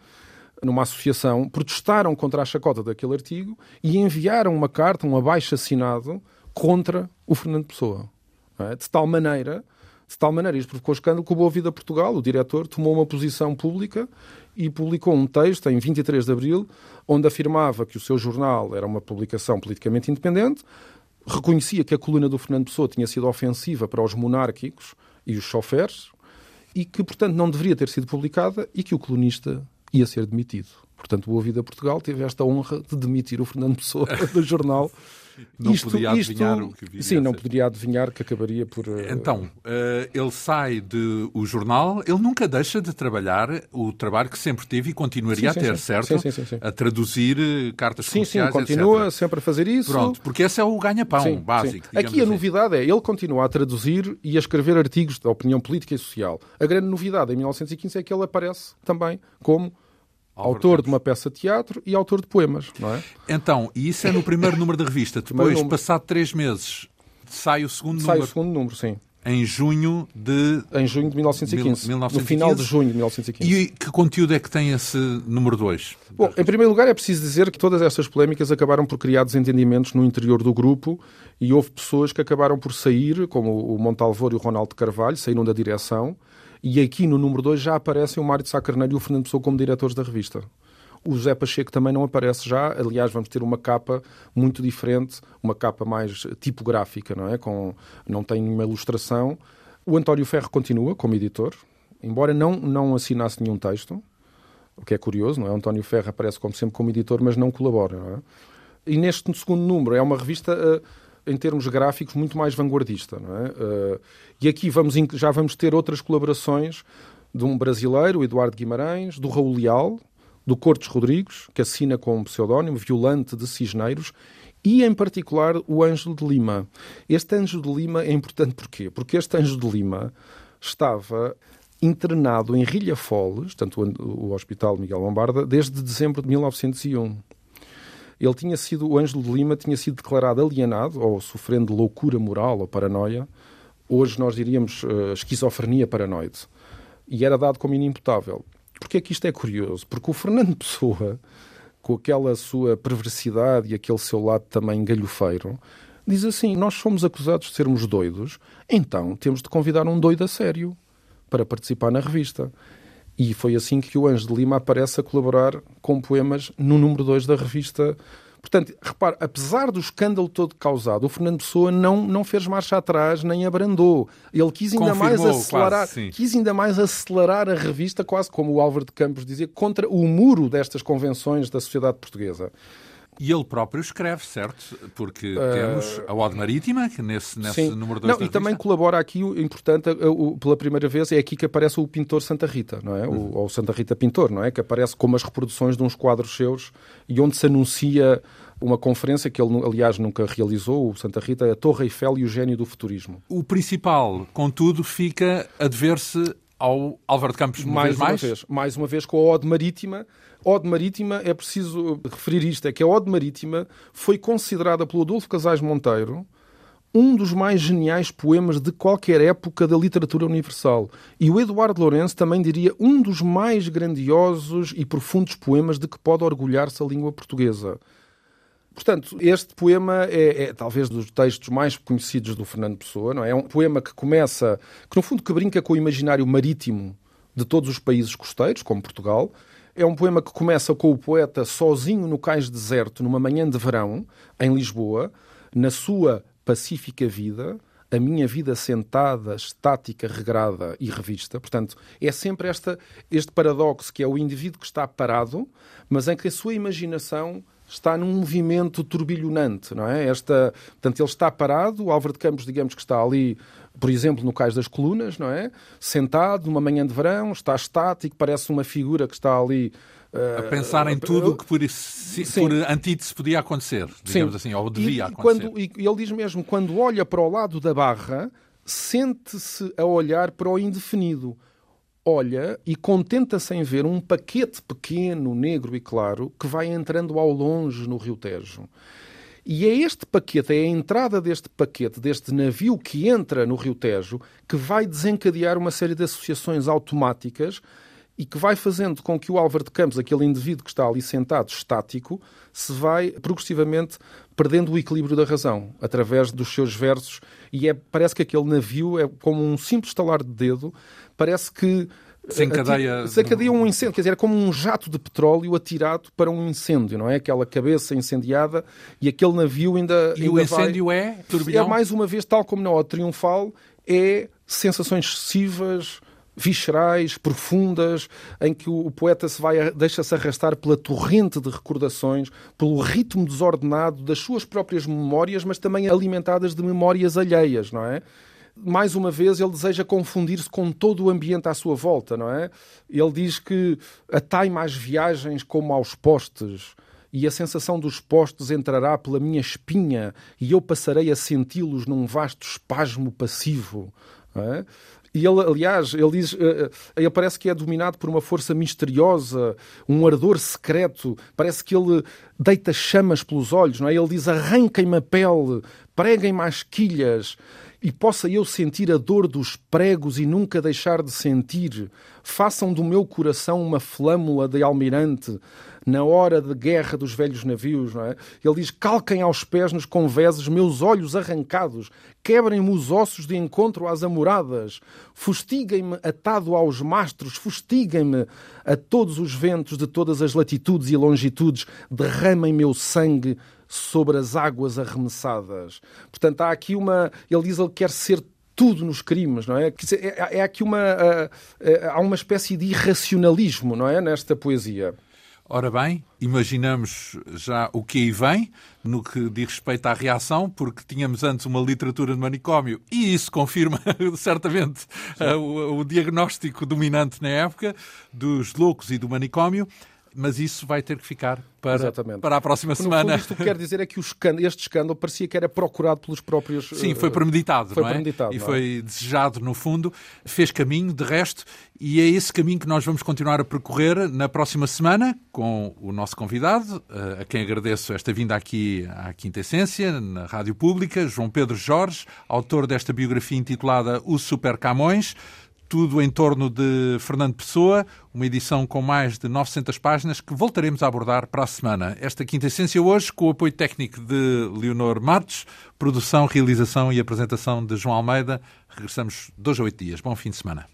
numa associação, protestaram contra a chacota daquele artigo e enviaram uma carta, um abaixo-assinado, contra o Fernando Pessoa. É? De tal maneira de tal maneira, isto provocou escândalo que o Boa Vida Portugal, o diretor, tomou uma posição pública e publicou um texto em 23 de abril, onde afirmava que o seu jornal era uma publicação politicamente independente, reconhecia que a coluna do Fernando Pessoa tinha sido ofensiva para os monárquicos e os choferes e que, portanto, não deveria ter sido publicada e que o colunista ia ser demitido. Portanto, Boa Vida Portugal teve esta honra de demitir o Fernando Pessoa do jornal não isto, podia adivinhar isto, o que viria Sim, não poderia adivinhar que acabaria por. Uh... Então, uh, ele sai do jornal, ele nunca deixa de trabalhar o trabalho que sempre teve e continuaria sim, a ter, sim. certo? Sim, sim, sim, A traduzir eh, cartas sim, comerciais, Sim, continua etc. sempre a fazer isso. Pronto, porque esse é o ganha-pão básico. Aqui a assim. novidade é ele continua a traduzir e a escrever artigos de opinião política e social. A grande novidade em 1915 é que ele aparece também como autor de uma peça de teatro e autor de poemas, não é? Então, e isso é no primeiro número da revista. Depois, passado três meses, sai o segundo sai número. Sai o segundo número, sim. Em junho de... Em junho de 1915. 1915. No final de junho de 1915. E que conteúdo é que tem esse número 2? Bom, em primeiro lugar é preciso dizer que todas estas polémicas acabaram por criar desentendimentos no interior do grupo e houve pessoas que acabaram por sair, como o Montalvor e o Ronaldo Carvalho, saíram da direção, e aqui no número 2 já aparecem o Mário de Sá Carneiro e o Fernando Pessoa como diretores da revista. O José Pacheco também não aparece já. Aliás, vamos ter uma capa muito diferente, uma capa mais tipográfica, não é? Com, não tem nenhuma ilustração. O António Ferro continua como editor, embora não, não assinasse nenhum texto, o que é curioso, não é? O António Ferro aparece como sempre como editor, mas não colabora, não é? E neste segundo número é uma revista... Uh, em termos gráficos, muito mais vanguardista. É? Uh, e aqui vamos, já vamos ter outras colaborações de um brasileiro, Eduardo Guimarães, do Raul Leal, do Cortes Rodrigues, que assina com um pseudónimo, Violante de Cisneiros, e em particular o Ângelo de Lima. Este Ângelo de Lima é importante porquê? Porque este Ângelo de Lima estava internado em Rilhafoles, tanto o Hospital Miguel Lombarda, desde dezembro de 1901. Ele tinha sido, o Ângelo de Lima tinha sido declarado alienado ou sofrendo loucura moral ou paranoia. Hoje nós diríamos uh, esquizofrenia paranoide. E era dado como inimputável. Porquê é que isto é curioso? Porque o Fernando Pessoa, com aquela sua perversidade e aquele seu lado também galhofeiro, diz assim: Nós somos acusados de sermos doidos, então temos de convidar um doido a sério para participar na revista. E foi assim que o Anjo de Lima aparece a colaborar com poemas no número 2 da revista. Portanto, repare, apesar do escândalo todo causado, o Fernando Pessoa não, não fez marcha atrás nem abrandou. Ele quis ainda Confirmou, mais acelerar, quase, quis ainda mais acelerar a revista, quase como o Álvaro de Campos dizia, contra o muro destas convenções da sociedade portuguesa. E ele próprio escreve, certo? Porque uh... temos a Ode Marítima, que nesse, nesse número 2 Não, E também colabora aqui, importante, pela primeira vez, é aqui que aparece o pintor Santa Rita, não é? Uhum. O, ou Santa Rita Pintor, não é? Que aparece como as reproduções de uns quadros seus e onde se anuncia uma conferência que ele, aliás, nunca realizou, o Santa Rita, a Torre Eiffel e o Gênio do Futurismo. O principal, contudo, fica a dever-se ao Álvaro de Campos mais uma mais? vez. Mais uma vez com a Ode Marítima. Ode Marítima, é preciso referir isto, é que a Ode Marítima foi considerada pelo Adolfo Casais Monteiro um dos mais geniais poemas de qualquer época da literatura universal. E o Eduardo Lourenço também diria um dos mais grandiosos e profundos poemas de que pode orgulhar-se a língua portuguesa. Portanto, este poema é, é, talvez dos textos mais conhecidos do Fernando Pessoa, não é? É um poema que começa, que no fundo que brinca com o imaginário marítimo de todos os países costeiros, como Portugal. É um poema que começa com o poeta sozinho no cais deserto, numa manhã de verão, em Lisboa, na sua pacífica vida, a minha vida sentada, estática, regrada e revista. Portanto, é sempre esta, este paradoxo que é o indivíduo que está parado, mas em que a sua imaginação está num movimento turbilhonante, não é? Esta, portanto, ele está parado, o Álvaro de Campos, digamos que está ali, por exemplo, no Cais das Colunas, não é? Sentado numa manhã de verão, está estático, parece uma figura que está ali a eh, pensar em tudo o que por, por antítese podia acontecer, digamos Sim. assim, ou devia e, acontecer. Quando, e ele diz mesmo, quando olha para o lado da barra, sente-se a olhar para o indefinido olha e contenta-se em ver um paquete pequeno, negro e claro, que vai entrando ao longe no Rio Tejo. E é este paquete, é a entrada deste paquete, deste navio que entra no Rio Tejo, que vai desencadear uma série de associações automáticas e que vai fazendo com que o Álvaro de Campos, aquele indivíduo que está ali sentado, estático, se vai progressivamente perdendo o equilíbrio da razão através dos seus versos. E é, parece que aquele navio é como um simples estalar de dedo, parece que Desencadeia... Desencadeia um incêndio, quer dizer, é como um jato de petróleo atirado para um incêndio, não é? Aquela cabeça incendiada e aquele navio ainda. E ainda o incêndio vai... é turbilhão? É mais uma vez, tal como na Ode Triunfal, é sensações excessivas, viscerais, profundas, em que o poeta se vai deixa-se arrastar pela torrente de recordações, pelo ritmo desordenado das suas próprias memórias, mas também alimentadas de memórias alheias, não é? mais uma vez, ele deseja confundir-se com todo o ambiente à sua volta, não é? Ele diz que ataima as viagens como aos postes, e a sensação dos postes entrará pela minha espinha, e eu passarei a senti-los num vasto espasmo passivo. É? E ele, aliás, ele diz, eh, eh, ele parece que é dominado por uma força misteriosa, um ardor secreto, parece que ele deita chamas pelos olhos, não é? Ele diz: arranquem-me a pele, preguem-me as quilhas e possa eu sentir a dor dos pregos e nunca deixar de sentir. Façam do meu coração uma flâmula de almirante na hora de guerra dos velhos navios. Não é? Ele diz: calquem aos pés nos conveses meus olhos arrancados, quebrem-me os ossos de encontro às amoradas, fustiguem-me atado aos mastros, fustiguem-me a todos os ventos de todas as latitudes e longitudes, derramem meu sangue sobre as águas arremessadas. Portanto, há aqui uma. Ele diz ele quer ser tudo nos crimes, não é? É, é aqui uma. Há uma espécie de irracionalismo, não é? Nesta poesia. Ora bem, imaginamos já o que aí vem no que diz respeito à reação, porque tínhamos antes uma literatura de manicômio e isso confirma certamente o, o diagnóstico dominante na época dos loucos e do manicômio mas isso vai ter que ficar para, para a próxima Porque, semana. Fundo, isto que quer dizer é que escândalo, este escândalo parecia que era procurado pelos próprios. Sim, foi premeditado, foi não é? Premeditado, e não é? foi desejado, no fundo, fez caminho, de resto, e é esse caminho que nós vamos continuar a percorrer na próxima semana com o nosso convidado, eh, a quem agradeço esta vinda aqui à Quinta Essência, na Rádio Pública, João Pedro Jorge, autor desta biografia intitulada O Super Camões tudo em torno de Fernando Pessoa, uma edição com mais de 900 páginas que voltaremos a abordar para a semana. Esta quinta essência hoje com o apoio técnico de Leonor Matos, produção, realização e apresentação de João Almeida. Regressamos dois a oito dias. Bom fim de semana.